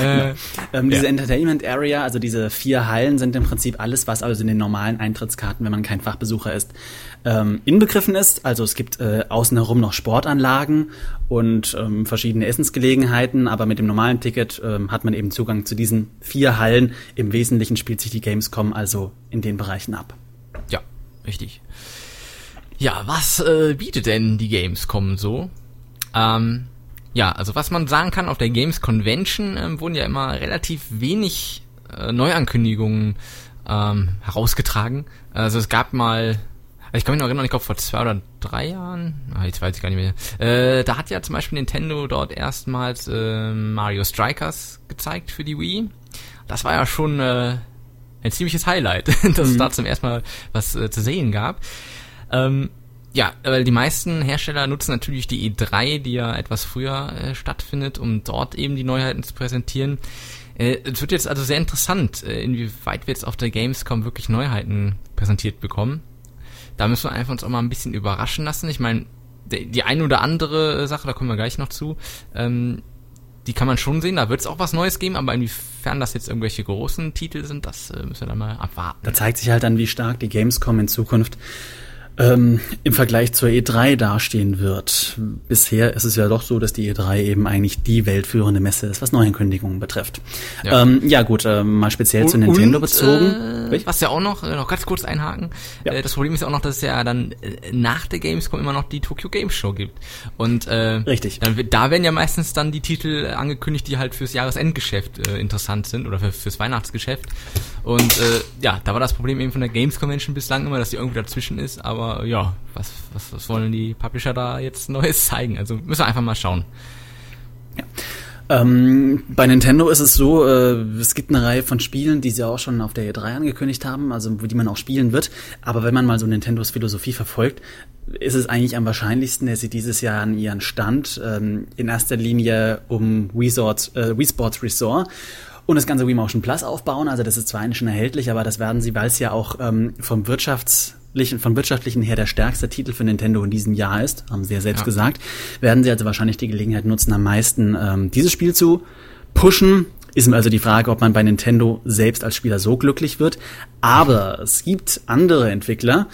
Äh, ähm, diese ja. Entertainment Area, also diese vier Hallen, sind im Prinzip alles, was also in den normalen Eintrittskarten, wenn man kein Fachbesucher ist, ähm, inbegriffen ist. Also es gibt äh, außen herum noch Sportanlagen und ähm, verschiedene Essensgelegenheiten, aber mit dem normalen Ticket ähm, hat man eben Zugang zu diesen vier Hallen. Im Wesentlichen spielt sich die Gamescom also in den Bereichen ab. Ja, richtig. Ja, was äh, bietet denn die Gamescom so? Ähm, ja, also was man sagen kann, auf der Games Convention ähm, wurden ja immer relativ wenig äh, Neuankündigungen ähm, herausgetragen. Also es gab mal, also ich kann mich noch erinnern, ich glaube vor zwei oder drei Jahren, ah, jetzt weiß ich gar nicht mehr. Äh, da hat ja zum Beispiel Nintendo dort erstmals äh, Mario Strikers gezeigt für die Wii. Das war ja schon äh, ein ziemliches Highlight, dass mhm. es da zum ersten Mal was äh, zu sehen gab. Ähm, ja, weil die meisten Hersteller nutzen natürlich die E3, die ja etwas früher äh, stattfindet, um dort eben die Neuheiten zu präsentieren. Äh, es wird jetzt also sehr interessant, äh, inwieweit wir jetzt auf der Gamescom wirklich Neuheiten präsentiert bekommen. Da müssen wir einfach uns auch mal ein bisschen überraschen lassen. Ich meine, die, eine oder andere Sache, da kommen wir gleich noch zu, ähm, die kann man schon sehen, da wird es auch was Neues geben, aber inwiefern das jetzt irgendwelche großen Titel sind, das äh, müssen wir dann mal abwarten. Da zeigt sich halt dann, wie stark die Gamescom in Zukunft ähm, im Vergleich zur E3 dastehen wird. Bisher ist es ja doch so, dass die E3 eben eigentlich die weltführende Messe ist, was Neuankündigungen betrifft. Ja, ähm, ja gut, äh, mal speziell und, zu Nintendo und, bezogen. Äh, was ja auch noch, äh, noch ganz kurz einhaken, ja. äh, das Problem ist ja auch noch, dass es ja dann äh, nach der Gamescom immer noch die Tokyo Game Show gibt. Und äh, Richtig. Dann, da werden ja meistens dann die Titel angekündigt, die halt fürs Jahresendgeschäft äh, interessant sind oder für, fürs Weihnachtsgeschäft. Und äh, ja, da war das Problem eben von der Games Convention bislang immer, dass die irgendwie dazwischen ist, aber ja, was, was, was wollen die Publisher da jetzt Neues zeigen? Also müssen wir einfach mal schauen. Ja. Ähm, bei Nintendo ist es so, äh, es gibt eine Reihe von Spielen, die sie auch schon auf der E3 angekündigt haben, also die man auch spielen wird. Aber wenn man mal so Nintendos Philosophie verfolgt, ist es eigentlich am wahrscheinlichsten, dass sie dieses Jahr an ihren Stand ähm, in erster Linie um Wii, Sports, äh, Wii Sports Resort und das ganze Wii Motion Plus aufbauen. Also das ist zwar eigentlich schon erhältlich, aber das werden sie, weil es ja auch ähm, vom wirtschaftslichen, von wirtschaftlichen her der stärkste Titel für Nintendo in diesem Jahr ist, haben sie ja selbst ja. gesagt, werden sie also wahrscheinlich die Gelegenheit nutzen, am meisten ähm, dieses Spiel zu pushen. Ist also die Frage, ob man bei Nintendo selbst als Spieler so glücklich wird. Aber es gibt andere Entwickler,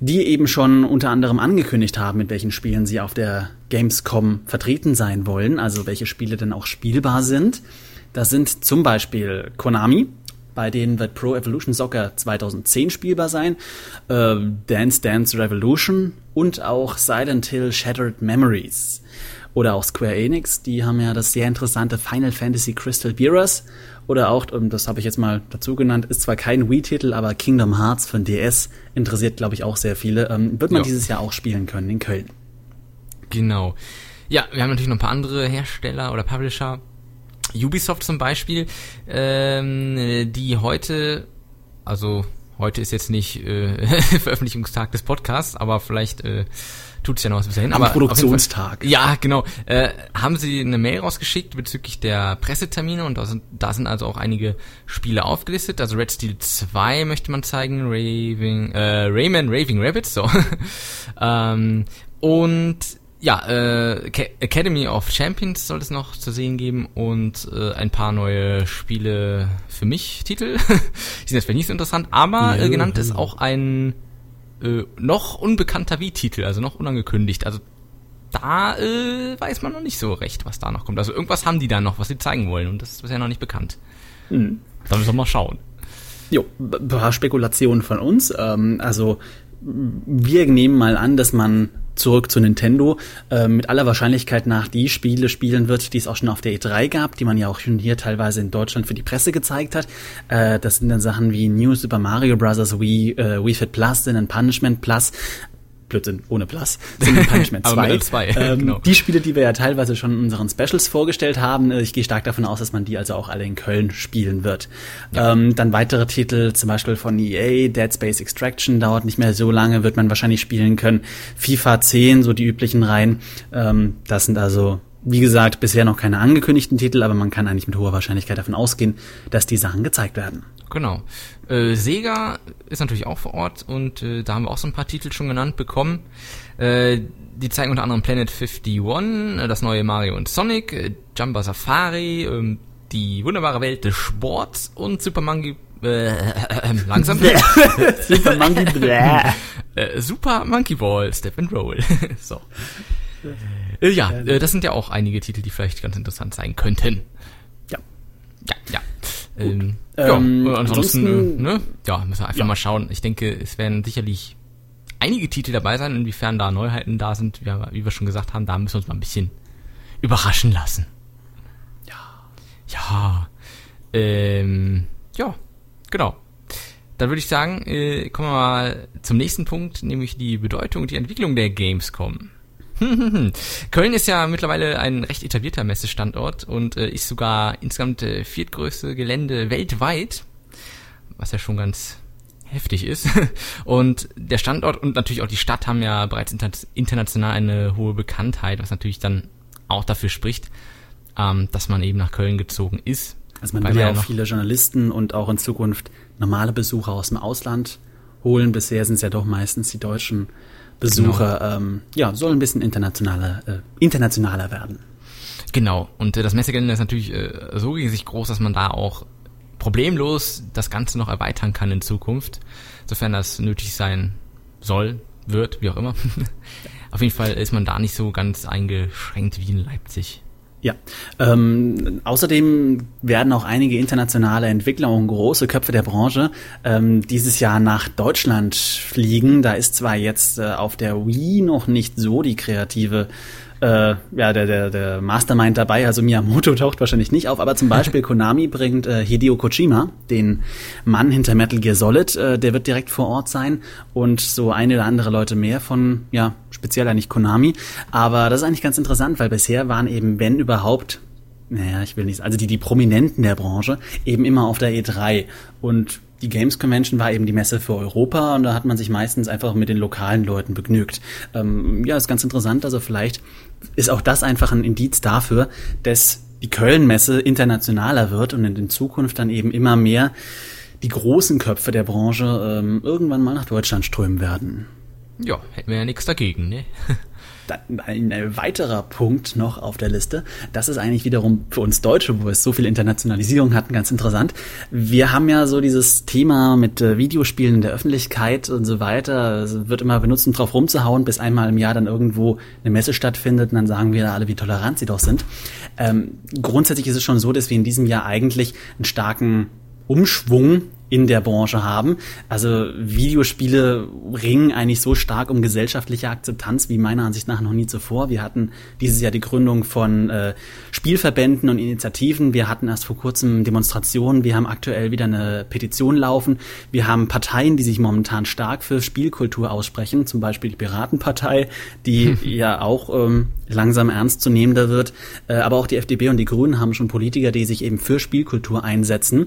die eben schon unter anderem angekündigt haben, mit welchen Spielen sie auf der Gamescom vertreten sein wollen, also welche Spiele denn auch spielbar sind. Das sind zum Beispiel Konami, bei denen wird Pro Evolution Soccer 2010 spielbar sein, äh, Dance Dance Revolution und auch Silent Hill Shattered Memories. Oder auch Square Enix, die haben ja das sehr interessante Final Fantasy Crystal Beerers. Oder auch, das habe ich jetzt mal dazu genannt, ist zwar kein Wii-Titel, aber Kingdom Hearts von DS interessiert, glaube ich, auch sehr viele. Ähm, wird man ja. dieses Jahr auch spielen können in Köln. Genau. Ja, wir haben natürlich noch ein paar andere Hersteller oder Publisher. Ubisoft zum Beispiel, ähm, die heute, also heute ist jetzt nicht äh, Veröffentlichungstag des Podcasts, aber vielleicht äh, tut es ja noch was bis dahin. Am aber Produktionstag. Fall, ja, genau. Äh, haben sie eine Mail rausgeschickt bezüglich der Pressetermine und da sind, da sind also auch einige Spiele aufgelistet. Also Red Steel 2 möchte man zeigen, Raving, äh, Rayman Raving Rabbits, so. ähm, und ja, äh, Academy of Champions soll es noch zu sehen geben und äh, ein paar neue Spiele für mich Titel. Die sind jetzt vielleicht nicht so interessant, aber äh, genannt ist auch ein äh, noch unbekannter Wii-Titel, also noch unangekündigt. Also da äh, weiß man noch nicht so recht, was da noch kommt. Also irgendwas haben die da noch, was sie zeigen wollen und das ist bisher noch nicht bekannt. Hm. Da müssen wir mal schauen. Jo, ein paar Spekulationen von uns. Ähm, also wir nehmen mal an, dass man zurück zu Nintendo äh, mit aller Wahrscheinlichkeit nach die Spiele spielen wird, die es auch schon auf der E3 gab, die man ja auch schon hier teilweise in Deutschland für die Presse gezeigt hat. Äh, das sind dann Sachen wie New Super Mario Bros. Wii, äh, Wii Fit Plus, Sin Punishment Plus, Blödsinn, ohne Plus, Single Punishment 2. 2 ähm, genau. Die Spiele, die wir ja teilweise schon in unseren Specials vorgestellt haben, äh, ich gehe stark davon aus, dass man die also auch alle in Köln spielen wird. Ja. Ähm, dann weitere Titel, zum Beispiel von EA, Dead Space Extraction, dauert nicht mehr so lange, wird man wahrscheinlich spielen können. FIFA 10, so die üblichen Reihen. Ähm, das sind also wie gesagt, bisher noch keine angekündigten Titel, aber man kann eigentlich mit hoher Wahrscheinlichkeit davon ausgehen, dass die Sachen gezeigt werden. Genau. Äh, Sega ist natürlich auch vor Ort und äh, da haben wir auch so ein paar Titel schon genannt bekommen. Äh, die zeigen unter anderem Planet 51, äh, das neue Mario und Sonic, äh, Jumper Safari, äh, die wunderbare Welt des Sports und Super Monkey äh, äh, langsam. Super Monkey äh, Super Monkey Ball, Step and Roll. so. Äh, ja, äh, das sind ja auch einige Titel, die vielleicht ganz interessant sein könnten. Ja. Ja, ja. Ähm, ja, ähm, ansonsten, ansonsten, ne? Ja, müssen wir einfach ja. mal schauen. Ich denke, es werden sicherlich einige Titel dabei sein, inwiefern da Neuheiten da sind, wie, wie wir schon gesagt haben, da müssen wir uns mal ein bisschen überraschen lassen. Ja. Ja. Ähm, ja, genau. Dann würde ich sagen, äh, kommen wir mal zum nächsten Punkt, nämlich die Bedeutung und die Entwicklung der Gamescom. Köln ist ja mittlerweile ein recht etablierter Messestandort und äh, ist sogar insgesamt äh, viertgrößte Gelände weltweit, was ja schon ganz heftig ist. Und der Standort und natürlich auch die Stadt haben ja bereits inter international eine hohe Bekanntheit, was natürlich dann auch dafür spricht, ähm, dass man eben nach Köln gezogen ist. Also man will ja auch viele Journalisten und auch in Zukunft normale Besucher aus dem Ausland holen. Bisher sind es ja doch meistens die Deutschen Besucher genau. ähm, ja, soll ein bisschen internationaler, äh, internationaler werden. Genau, und äh, das Messegelände ist natürlich äh, so riesig groß, dass man da auch problemlos das Ganze noch erweitern kann in Zukunft, sofern das nötig sein soll, wird, wie auch immer. Auf jeden Fall ist man da nicht so ganz eingeschränkt wie in Leipzig. Ja, ähm, außerdem werden auch einige internationale Entwickler und große Köpfe der Branche ähm, dieses Jahr nach Deutschland fliegen. Da ist zwar jetzt äh, auf der Wii noch nicht so die kreative äh, ja, der, der, der Mastermind dabei, also Miyamoto taucht wahrscheinlich nicht auf, aber zum Beispiel Konami bringt äh, Hideo Kojima, den Mann hinter Metal Gear Solid, äh, der wird direkt vor Ort sein. Und so eine oder andere Leute mehr von, ja, speziell eigentlich Konami. Aber das ist eigentlich ganz interessant, weil bisher waren eben, wenn überhaupt, naja, ich will nicht, also die, die Prominenten der Branche eben immer auf der E3 und die Games Convention war eben die Messe für Europa und da hat man sich meistens einfach mit den lokalen Leuten begnügt. Ähm, ja, ist ganz interessant. Also vielleicht ist auch das einfach ein Indiz dafür, dass die Köln-Messe internationaler wird und in Zukunft dann eben immer mehr die großen Köpfe der Branche ähm, irgendwann mal nach Deutschland strömen werden. Ja, hätten wir ja nichts dagegen, ne? ein weiterer Punkt noch auf der Liste, das ist eigentlich wiederum für uns Deutsche, wo es so viel Internationalisierung hatten, ganz interessant. Wir haben ja so dieses Thema mit äh, Videospielen in der Öffentlichkeit und so weiter. Es wird immer benutzt, um drauf rumzuhauen, bis einmal im Jahr dann irgendwo eine Messe stattfindet und dann sagen wir alle, wie tolerant sie doch sind. Ähm, grundsätzlich ist es schon so, dass wir in diesem Jahr eigentlich einen starken Umschwung in der Branche haben. Also Videospiele ringen eigentlich so stark um gesellschaftliche Akzeptanz wie meiner Ansicht nach noch nie zuvor. Wir hatten dieses Jahr die Gründung von äh, Spielverbänden und Initiativen. Wir hatten erst vor kurzem Demonstrationen. Wir haben aktuell wieder eine Petition laufen. Wir haben Parteien, die sich momentan stark für Spielkultur aussprechen. Zum Beispiel die Piratenpartei, die ja auch ähm, langsam ernst zu nehmender wird. Äh, aber auch die FDP und die Grünen haben schon Politiker, die sich eben für Spielkultur einsetzen.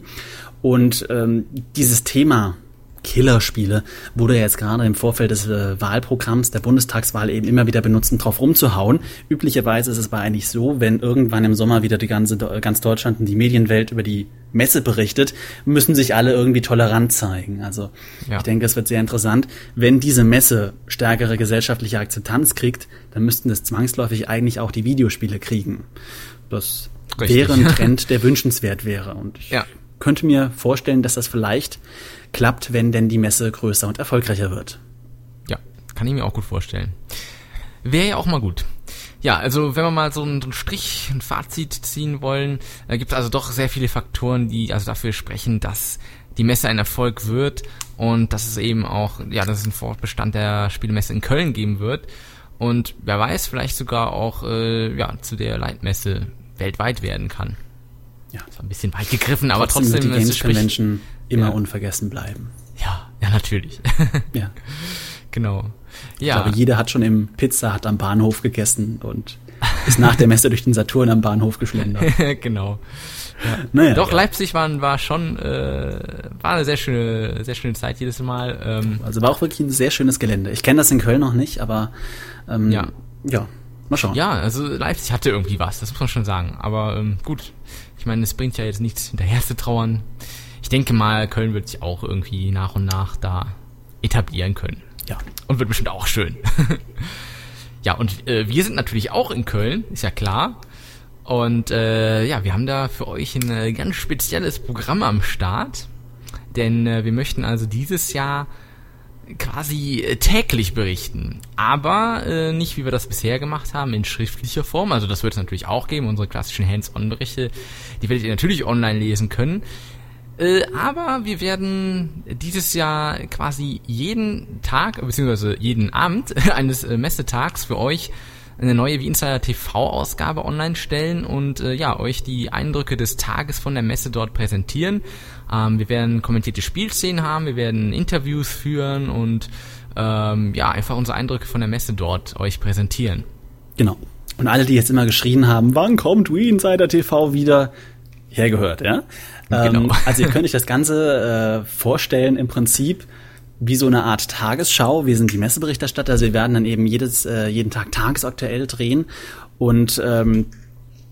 Und ähm, dieses Thema Killerspiele wurde ja jetzt gerade im Vorfeld des äh, Wahlprogramms der Bundestagswahl eben immer wieder benutzt, um drauf rumzuhauen. Üblicherweise ist es aber eigentlich so, wenn irgendwann im Sommer wieder die ganze ganz Deutschland und die Medienwelt über die Messe berichtet, müssen sich alle irgendwie tolerant zeigen. Also ja. ich denke, es wird sehr interessant. Wenn diese Messe stärkere gesellschaftliche Akzeptanz kriegt, dann müssten das zwangsläufig eigentlich auch die Videospiele kriegen. Das Richtig. wäre ein Trend, der wünschenswert wäre. Und ich ja könnte mir vorstellen, dass das vielleicht klappt, wenn denn die Messe größer und erfolgreicher wird. Ja, kann ich mir auch gut vorstellen. Wäre ja auch mal gut. Ja, also wenn wir mal so einen, Strich, ein Fazit ziehen wollen, äh, gibt es also doch sehr viele Faktoren, die also dafür sprechen, dass die Messe ein Erfolg wird und dass es eben auch, ja, dass es einen Fortbestand der Spielmesse in Köln geben wird und wer weiß, vielleicht sogar auch äh, ja, zu der Leitmesse weltweit werden kann. Ja. Das war ein bisschen weit gegriffen, aber trotzdem, trotzdem wird die Games Convention immer ja. unvergessen bleiben. Ja, ja, natürlich. ja. Genau. Ja. Ich glaube, jeder hat schon im Pizza Hut am Bahnhof gegessen und ist nach der Messe durch den Saturn am Bahnhof geschlendert. genau. Ja. Naja, Doch, ja. Leipzig war, war schon äh, war eine sehr schöne, sehr schöne Zeit jedes Mal. Ähm, also war auch wirklich ein sehr schönes Gelände. Ich kenne das in Köln noch nicht, aber ähm, ja. ja, mal schauen. Ja, also Leipzig hatte irgendwie was, das muss man schon sagen. Aber ähm, gut, ich meine, es bringt ja jetzt nichts, hinterher zu trauern. Ich denke mal, Köln wird sich auch irgendwie nach und nach da etablieren können. Ja. Und wird bestimmt auch schön. ja, und äh, wir sind natürlich auch in Köln, ist ja klar. Und äh, ja, wir haben da für euch ein äh, ganz spezielles Programm am Start. Denn äh, wir möchten also dieses Jahr quasi äh, täglich berichten. Aber äh, nicht, wie wir das bisher gemacht haben, in schriftlicher Form. Also das wird es natürlich auch geben, unsere klassischen Hands-on-Berichte. Die werdet ihr natürlich online lesen können. Äh, aber wir werden dieses Jahr quasi jeden Tag, beziehungsweise jeden Abend eines äh, Messetags für euch eine neue Wie Insider TV Ausgabe online stellen und äh, ja, euch die Eindrücke des Tages von der Messe dort präsentieren. Ähm, wir werden kommentierte Spielszenen haben, wir werden Interviews führen und ähm, ja, einfach unsere Eindrücke von der Messe dort euch präsentieren. Genau. Und alle, die jetzt immer geschrien haben, wann kommt Wie Insider TV wieder, hergehört, ja? Genau. Ähm, also ihr könnt euch das Ganze äh, vorstellen im Prinzip wie so eine Art Tagesschau. Wir sind die Messeberichterstatter, also wir werden dann eben jedes, äh, jeden Tag tagesaktuell drehen und ähm,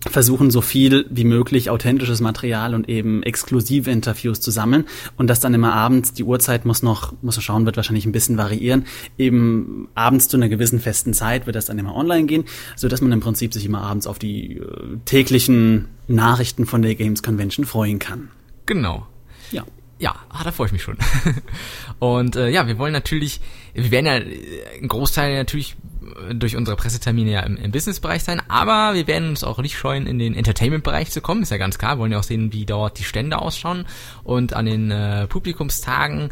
versuchen so viel wie möglich authentisches Material und eben exklusive Interviews zu sammeln und das dann immer abends, die Uhrzeit muss noch, muss man schauen, wird wahrscheinlich ein bisschen variieren, eben abends zu einer gewissen festen Zeit wird das dann immer online gehen, so dass man im Prinzip sich immer abends auf die äh, täglichen Nachrichten von der Games Convention freuen kann. Genau. Ja. Ja, ah, da freue ich mich schon. und äh, ja, wir wollen natürlich, wir werden ja äh, ein Großteil natürlich äh, durch unsere Pressetermine ja im, im Businessbereich sein, aber wir werden uns auch nicht scheuen, in den Entertainment-Bereich zu kommen, ist ja ganz klar. Wir wollen ja auch sehen, wie dort die Stände ausschauen. Und an den äh, Publikumstagen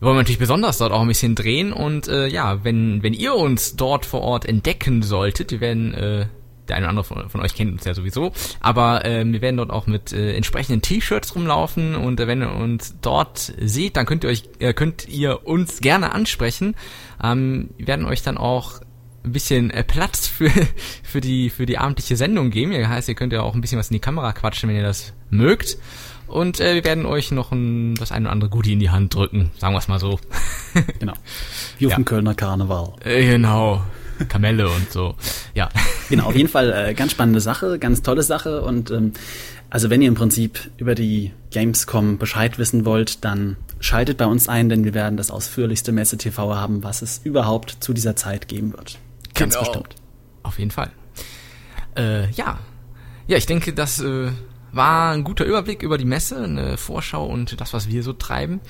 wollen wir natürlich besonders dort auch ein bisschen drehen. Und äh, ja, wenn wenn ihr uns dort vor Ort entdecken solltet, wir werden äh, der eine oder andere von, von, euch kennt uns ja sowieso. Aber äh, wir werden dort auch mit äh, entsprechenden T-Shirts rumlaufen und äh, wenn ihr uns dort seht, dann könnt ihr euch äh, könnt ihr uns gerne ansprechen. Ähm, wir werden euch dann auch ein bisschen äh, Platz für für die für die abendliche Sendung geben. Das heißt, ihr könnt ja auch ein bisschen was in die Kamera quatschen, wenn ihr das mögt. Und äh, wir werden euch noch ein, das eine oder andere Goodie in die Hand drücken, sagen wir es mal so. genau. Wie auf ja. dem Kölner Karneval. Äh, genau. Kamelle und so. Ja. Genau, auf jeden Fall äh, ganz spannende Sache, ganz tolle Sache und ähm, also wenn ihr im Prinzip über die Gamescom Bescheid wissen wollt, dann schaltet bei uns ein, denn wir werden das ausführlichste Messe-TV haben, was es überhaupt zu dieser Zeit geben wird. Ganz genau. bestimmt. Auf jeden Fall. Äh, ja. Ja, ich denke, das äh, war ein guter Überblick über die Messe, eine Vorschau und das, was wir so treiben.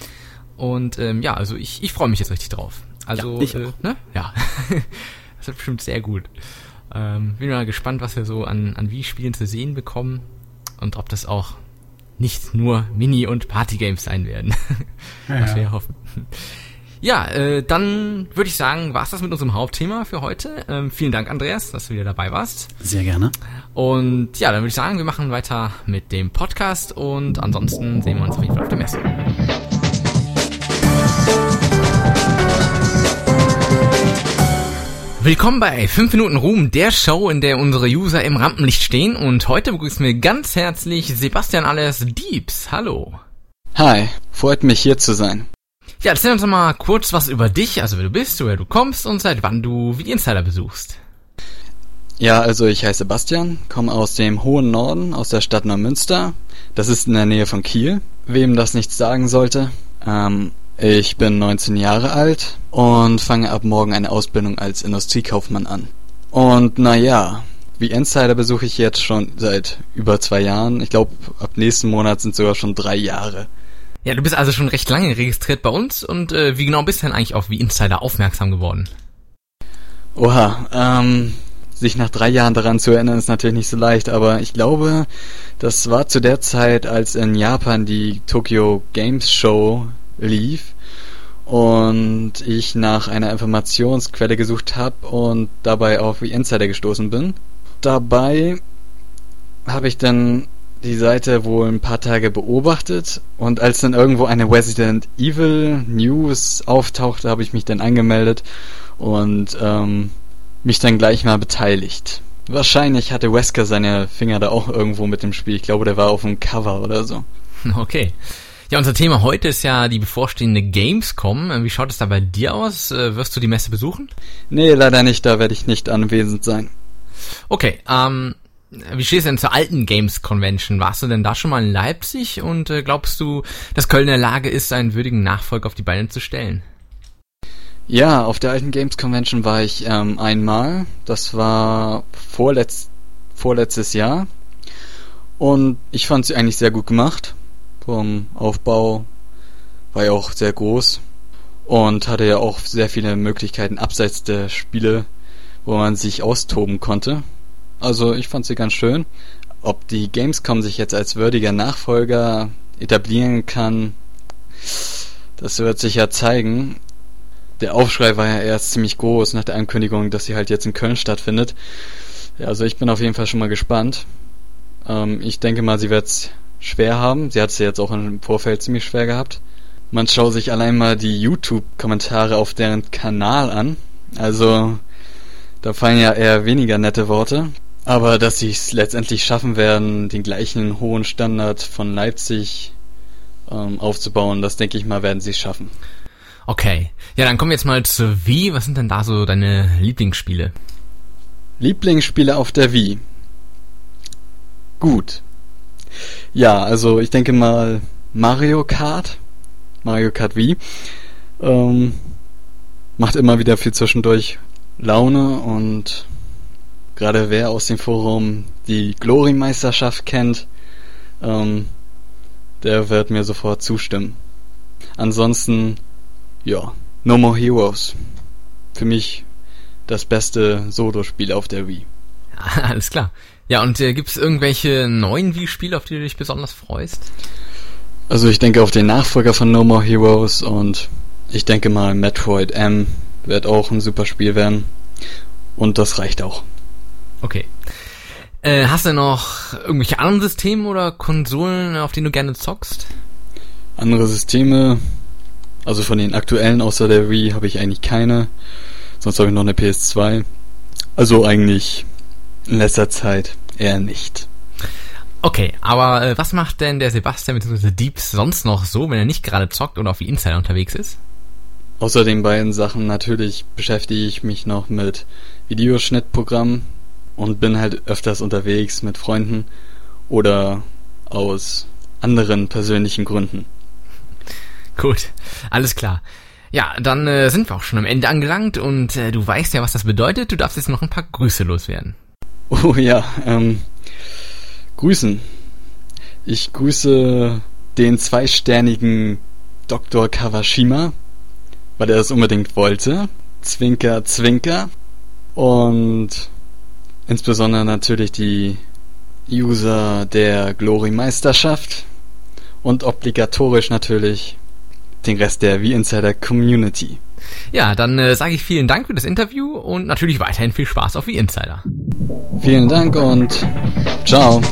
Und ähm, ja, also ich, ich freue mich jetzt richtig drauf. Also, ja, äh, ne? Ja. das wird bestimmt sehr gut. Ähm, bin mal gespannt, was wir so an, an Wii-Spielen zu sehen bekommen und ob das auch nicht nur Mini- und Partygames sein werden. Ja, was wir ja hoffen. Ja, äh, dann würde ich sagen, war's das mit unserem Hauptthema für heute. Ähm, vielen Dank, Andreas, dass du wieder dabei warst. Sehr gerne. Und ja, dann würde ich sagen, wir machen weiter mit dem Podcast und ansonsten sehen wir uns auf jeden Fall auf der Messe. Willkommen bei 5 Minuten Ruhm, der Show, in der unsere User im Rampenlicht stehen. Und heute begrüßen wir ganz herzlich Sebastian alias Deeps. Hallo. Hi, freut mich hier zu sein. Ja, erzähl uns mal kurz was über dich, also wer du bist, woher du kommst und seit wann du wie Insider besuchst. Ja, also ich heiße Sebastian, komme aus dem hohen Norden, aus der Stadt Neumünster. Das ist in der Nähe von Kiel. Wem das nichts sagen sollte. Ähm, ich bin 19 Jahre alt und fange ab morgen eine Ausbildung als Industriekaufmann an. Und naja, wie Insider besuche ich jetzt schon seit über zwei Jahren. Ich glaube, ab nächsten Monat sind sogar schon drei Jahre. Ja, du bist also schon recht lange registriert bei uns und äh, wie genau bist du denn eigentlich auf wie Insider aufmerksam geworden? Oha, ähm, sich nach drei Jahren daran zu erinnern, ist natürlich nicht so leicht, aber ich glaube, das war zu der Zeit, als in Japan die Tokyo Games Show lief und ich nach einer Informationsquelle gesucht habe und dabei auf wie Insider gestoßen bin. Dabei habe ich dann die Seite wohl ein paar Tage beobachtet und als dann irgendwo eine Resident Evil News auftauchte, habe ich mich dann angemeldet und ähm, mich dann gleich mal beteiligt. Wahrscheinlich hatte Wesker seine Finger da auch irgendwo mit dem Spiel. Ich glaube, der war auf dem Cover oder so. Okay. Ja, unser Thema heute ist ja die bevorstehende Gamescom. Wie schaut es da bei dir aus? Äh, wirst du die Messe besuchen? Nee, leider nicht. Da werde ich nicht anwesend sein. Okay, ähm, wie stehst du denn zur alten Games Convention? Warst du denn da schon mal in Leipzig und äh, glaubst du, dass Köln in der Lage ist, einen würdigen Nachfolger auf die Beine zu stellen? Ja, auf der alten Games Convention war ich ähm, einmal. Das war vorletz vorletztes Jahr. Und ich fand sie eigentlich sehr gut gemacht vom Aufbau war ja auch sehr groß und hatte ja auch sehr viele Möglichkeiten abseits der Spiele, wo man sich austoben konnte. Also ich fand sie ganz schön. Ob die Gamescom sich jetzt als würdiger Nachfolger etablieren kann, das wird sich ja zeigen. Der Aufschrei war ja erst ziemlich groß nach der Ankündigung, dass sie halt jetzt in Köln stattfindet. Also ich bin auf jeden Fall schon mal gespannt. Ähm, ich denke mal, sie wird schwer haben. Sie hat es jetzt auch im Vorfeld ziemlich schwer gehabt. Man schaut sich allein mal die YouTube-Kommentare auf deren Kanal an. Also, da fallen ja eher weniger nette Worte. Aber dass sie es letztendlich schaffen werden, den gleichen hohen Standard von Leipzig ähm, aufzubauen, das denke ich mal, werden sie es schaffen. Okay. Ja, dann kommen wir jetzt mal zu Wii. Was sind denn da so deine Lieblingsspiele? Lieblingsspiele auf der Wii. Gut. Ja, also ich denke mal Mario Kart, Mario Kart Wii, ähm, macht immer wieder viel zwischendurch Laune und gerade wer aus dem Forum die Glory-Meisterschaft kennt, ähm, der wird mir sofort zustimmen. Ansonsten, ja, No More Heroes. Für mich das beste Solo-Spiel auf der Wii. Alles klar. Ja, und äh, gibt es irgendwelche neuen Wii-Spiele, auf die du dich besonders freust? Also ich denke auf den Nachfolger von No More Heroes und ich denke mal Metroid M wird auch ein super Spiel werden. Und das reicht auch. Okay. Äh, hast du noch irgendwelche anderen Systeme oder Konsolen, auf denen du gerne zockst? Andere Systeme, also von den aktuellen außer der Wii habe ich eigentlich keine. Sonst habe ich noch eine PS2. Also eigentlich in letzter Zeit eher nicht. Okay, aber äh, was macht denn der Sebastian bzw. Deeps sonst noch so, wenn er nicht gerade zockt oder auf wie Insider unterwegs ist? Außer den beiden Sachen natürlich beschäftige ich mich noch mit Videoschnittprogramm und bin halt öfters unterwegs mit Freunden oder aus anderen persönlichen Gründen. Gut, alles klar. Ja, dann äh, sind wir auch schon am Ende angelangt und äh, du weißt ja, was das bedeutet. Du darfst jetzt noch ein paar Grüße loswerden. Oh ja, ähm, grüßen. Ich grüße den zweisternigen Dr. Kawashima, weil er es unbedingt wollte. Zwinker, Zwinker. Und insbesondere natürlich die User der Glory-Meisterschaft und obligatorisch natürlich den Rest der V-Insider Community. Ja, dann äh, sage ich vielen Dank für das Interview und natürlich weiterhin viel Spaß auf V-Insider. Vielen Dank und ciao.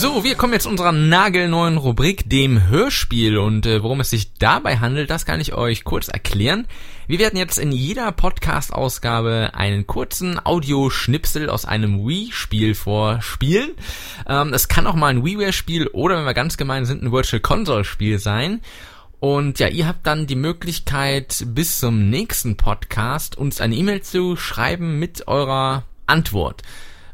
So, wir kommen jetzt zu unserer nagelneuen Rubrik, dem Hörspiel. Und äh, worum es sich dabei handelt, das kann ich euch kurz erklären. Wir werden jetzt in jeder Podcast-Ausgabe einen kurzen Audioschnipsel aus einem Wii-Spiel vorspielen. Ähm, es kann auch mal ein WiiWare-Spiel oder, wenn wir ganz gemein sind, ein Virtual Console-Spiel sein. Und ja, ihr habt dann die Möglichkeit, bis zum nächsten Podcast uns eine E-Mail zu schreiben mit eurer Antwort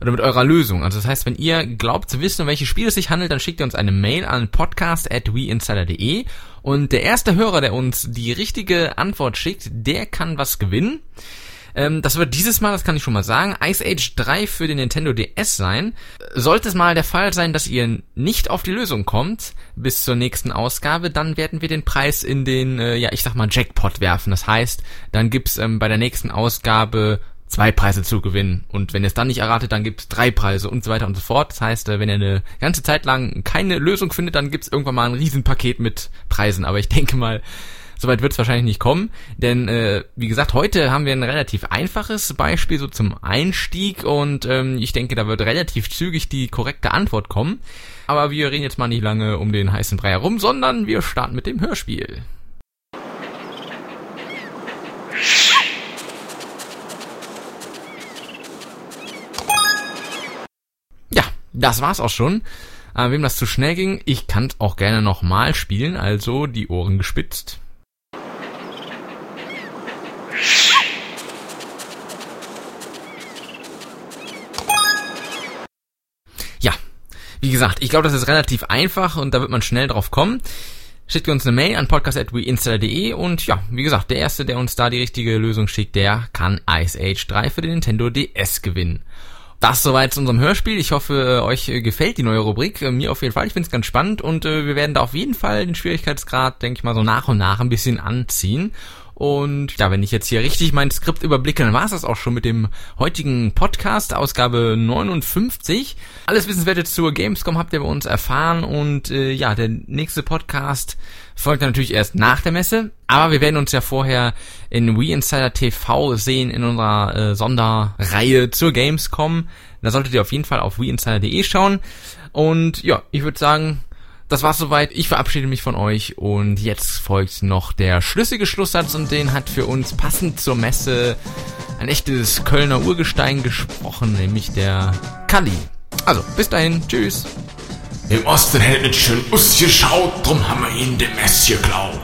oder mit eurer Lösung. Also das heißt, wenn ihr glaubt zu wissen, um welches Spiel es sich handelt, dann schickt ihr uns eine Mail an podcast@weinsider.de und der erste Hörer, der uns die richtige Antwort schickt, der kann was gewinnen. Ähm, das wird dieses Mal, das kann ich schon mal sagen, Ice Age 3 für den Nintendo DS sein. Sollte es mal der Fall sein, dass ihr nicht auf die Lösung kommt bis zur nächsten Ausgabe, dann werden wir den Preis in den, äh, ja, ich sag mal Jackpot werfen. Das heißt, dann gibt's ähm, bei der nächsten Ausgabe zwei Preise zu gewinnen. Und wenn ihr es dann nicht erratet, dann gibt's drei Preise und so weiter und so fort. Das heißt, äh, wenn ihr eine ganze Zeit lang keine Lösung findet, dann gibt's irgendwann mal ein Riesenpaket mit Preisen. Aber ich denke mal, soweit wird's wahrscheinlich nicht kommen. Denn, äh, wie gesagt, heute haben wir ein relativ einfaches Beispiel so zum Einstieg und ähm, ich denke, da wird relativ zügig die korrekte Antwort kommen. Aber wir reden jetzt mal nicht lange um den heißen Brei herum, sondern wir starten mit dem Hörspiel. Das war's auch schon. Äh, wem das zu schnell ging, ich kann auch gerne nochmal spielen, also die Ohren gespitzt. Ja, wie gesagt, ich glaube, das ist relativ einfach und da wird man schnell drauf kommen. Schickt uns eine Mail an podcast.weinstaller.de und ja, wie gesagt, der Erste, der uns da die richtige Lösung schickt, der kann Ice Age 3 für den Nintendo DS gewinnen. Das soweit zu unserem Hörspiel. Ich hoffe, euch gefällt die neue Rubrik. Äh, mir auf jeden Fall. Ich finde es ganz spannend und äh, wir werden da auf jeden Fall den Schwierigkeitsgrad, denke ich mal, so nach und nach ein bisschen anziehen. Und ja, wenn ich jetzt hier richtig mein Skript überblicke, dann war es das auch schon mit dem heutigen Podcast, Ausgabe 59. Alles Wissenswerte zur Gamescom habt ihr bei uns erfahren und äh, ja, der nächste Podcast folgt natürlich erst nach der Messe, aber wir werden uns ja vorher in Wii Insider TV sehen in unserer äh, Sonderreihe zur Gamescom. Da solltet ihr auf jeden Fall auf WiiInsider.de schauen. Und ja, ich würde sagen, das war's soweit. Ich verabschiede mich von euch und jetzt folgt noch der schlüssige Schlusssatz und den hat für uns passend zur Messe ein echtes Kölner Urgestein gesprochen, nämlich der Kalli. Also, bis dahin, tschüss. Im Osten hält nicht schön ausgeschaut, drum haben wir ihn dem Mess geklaut.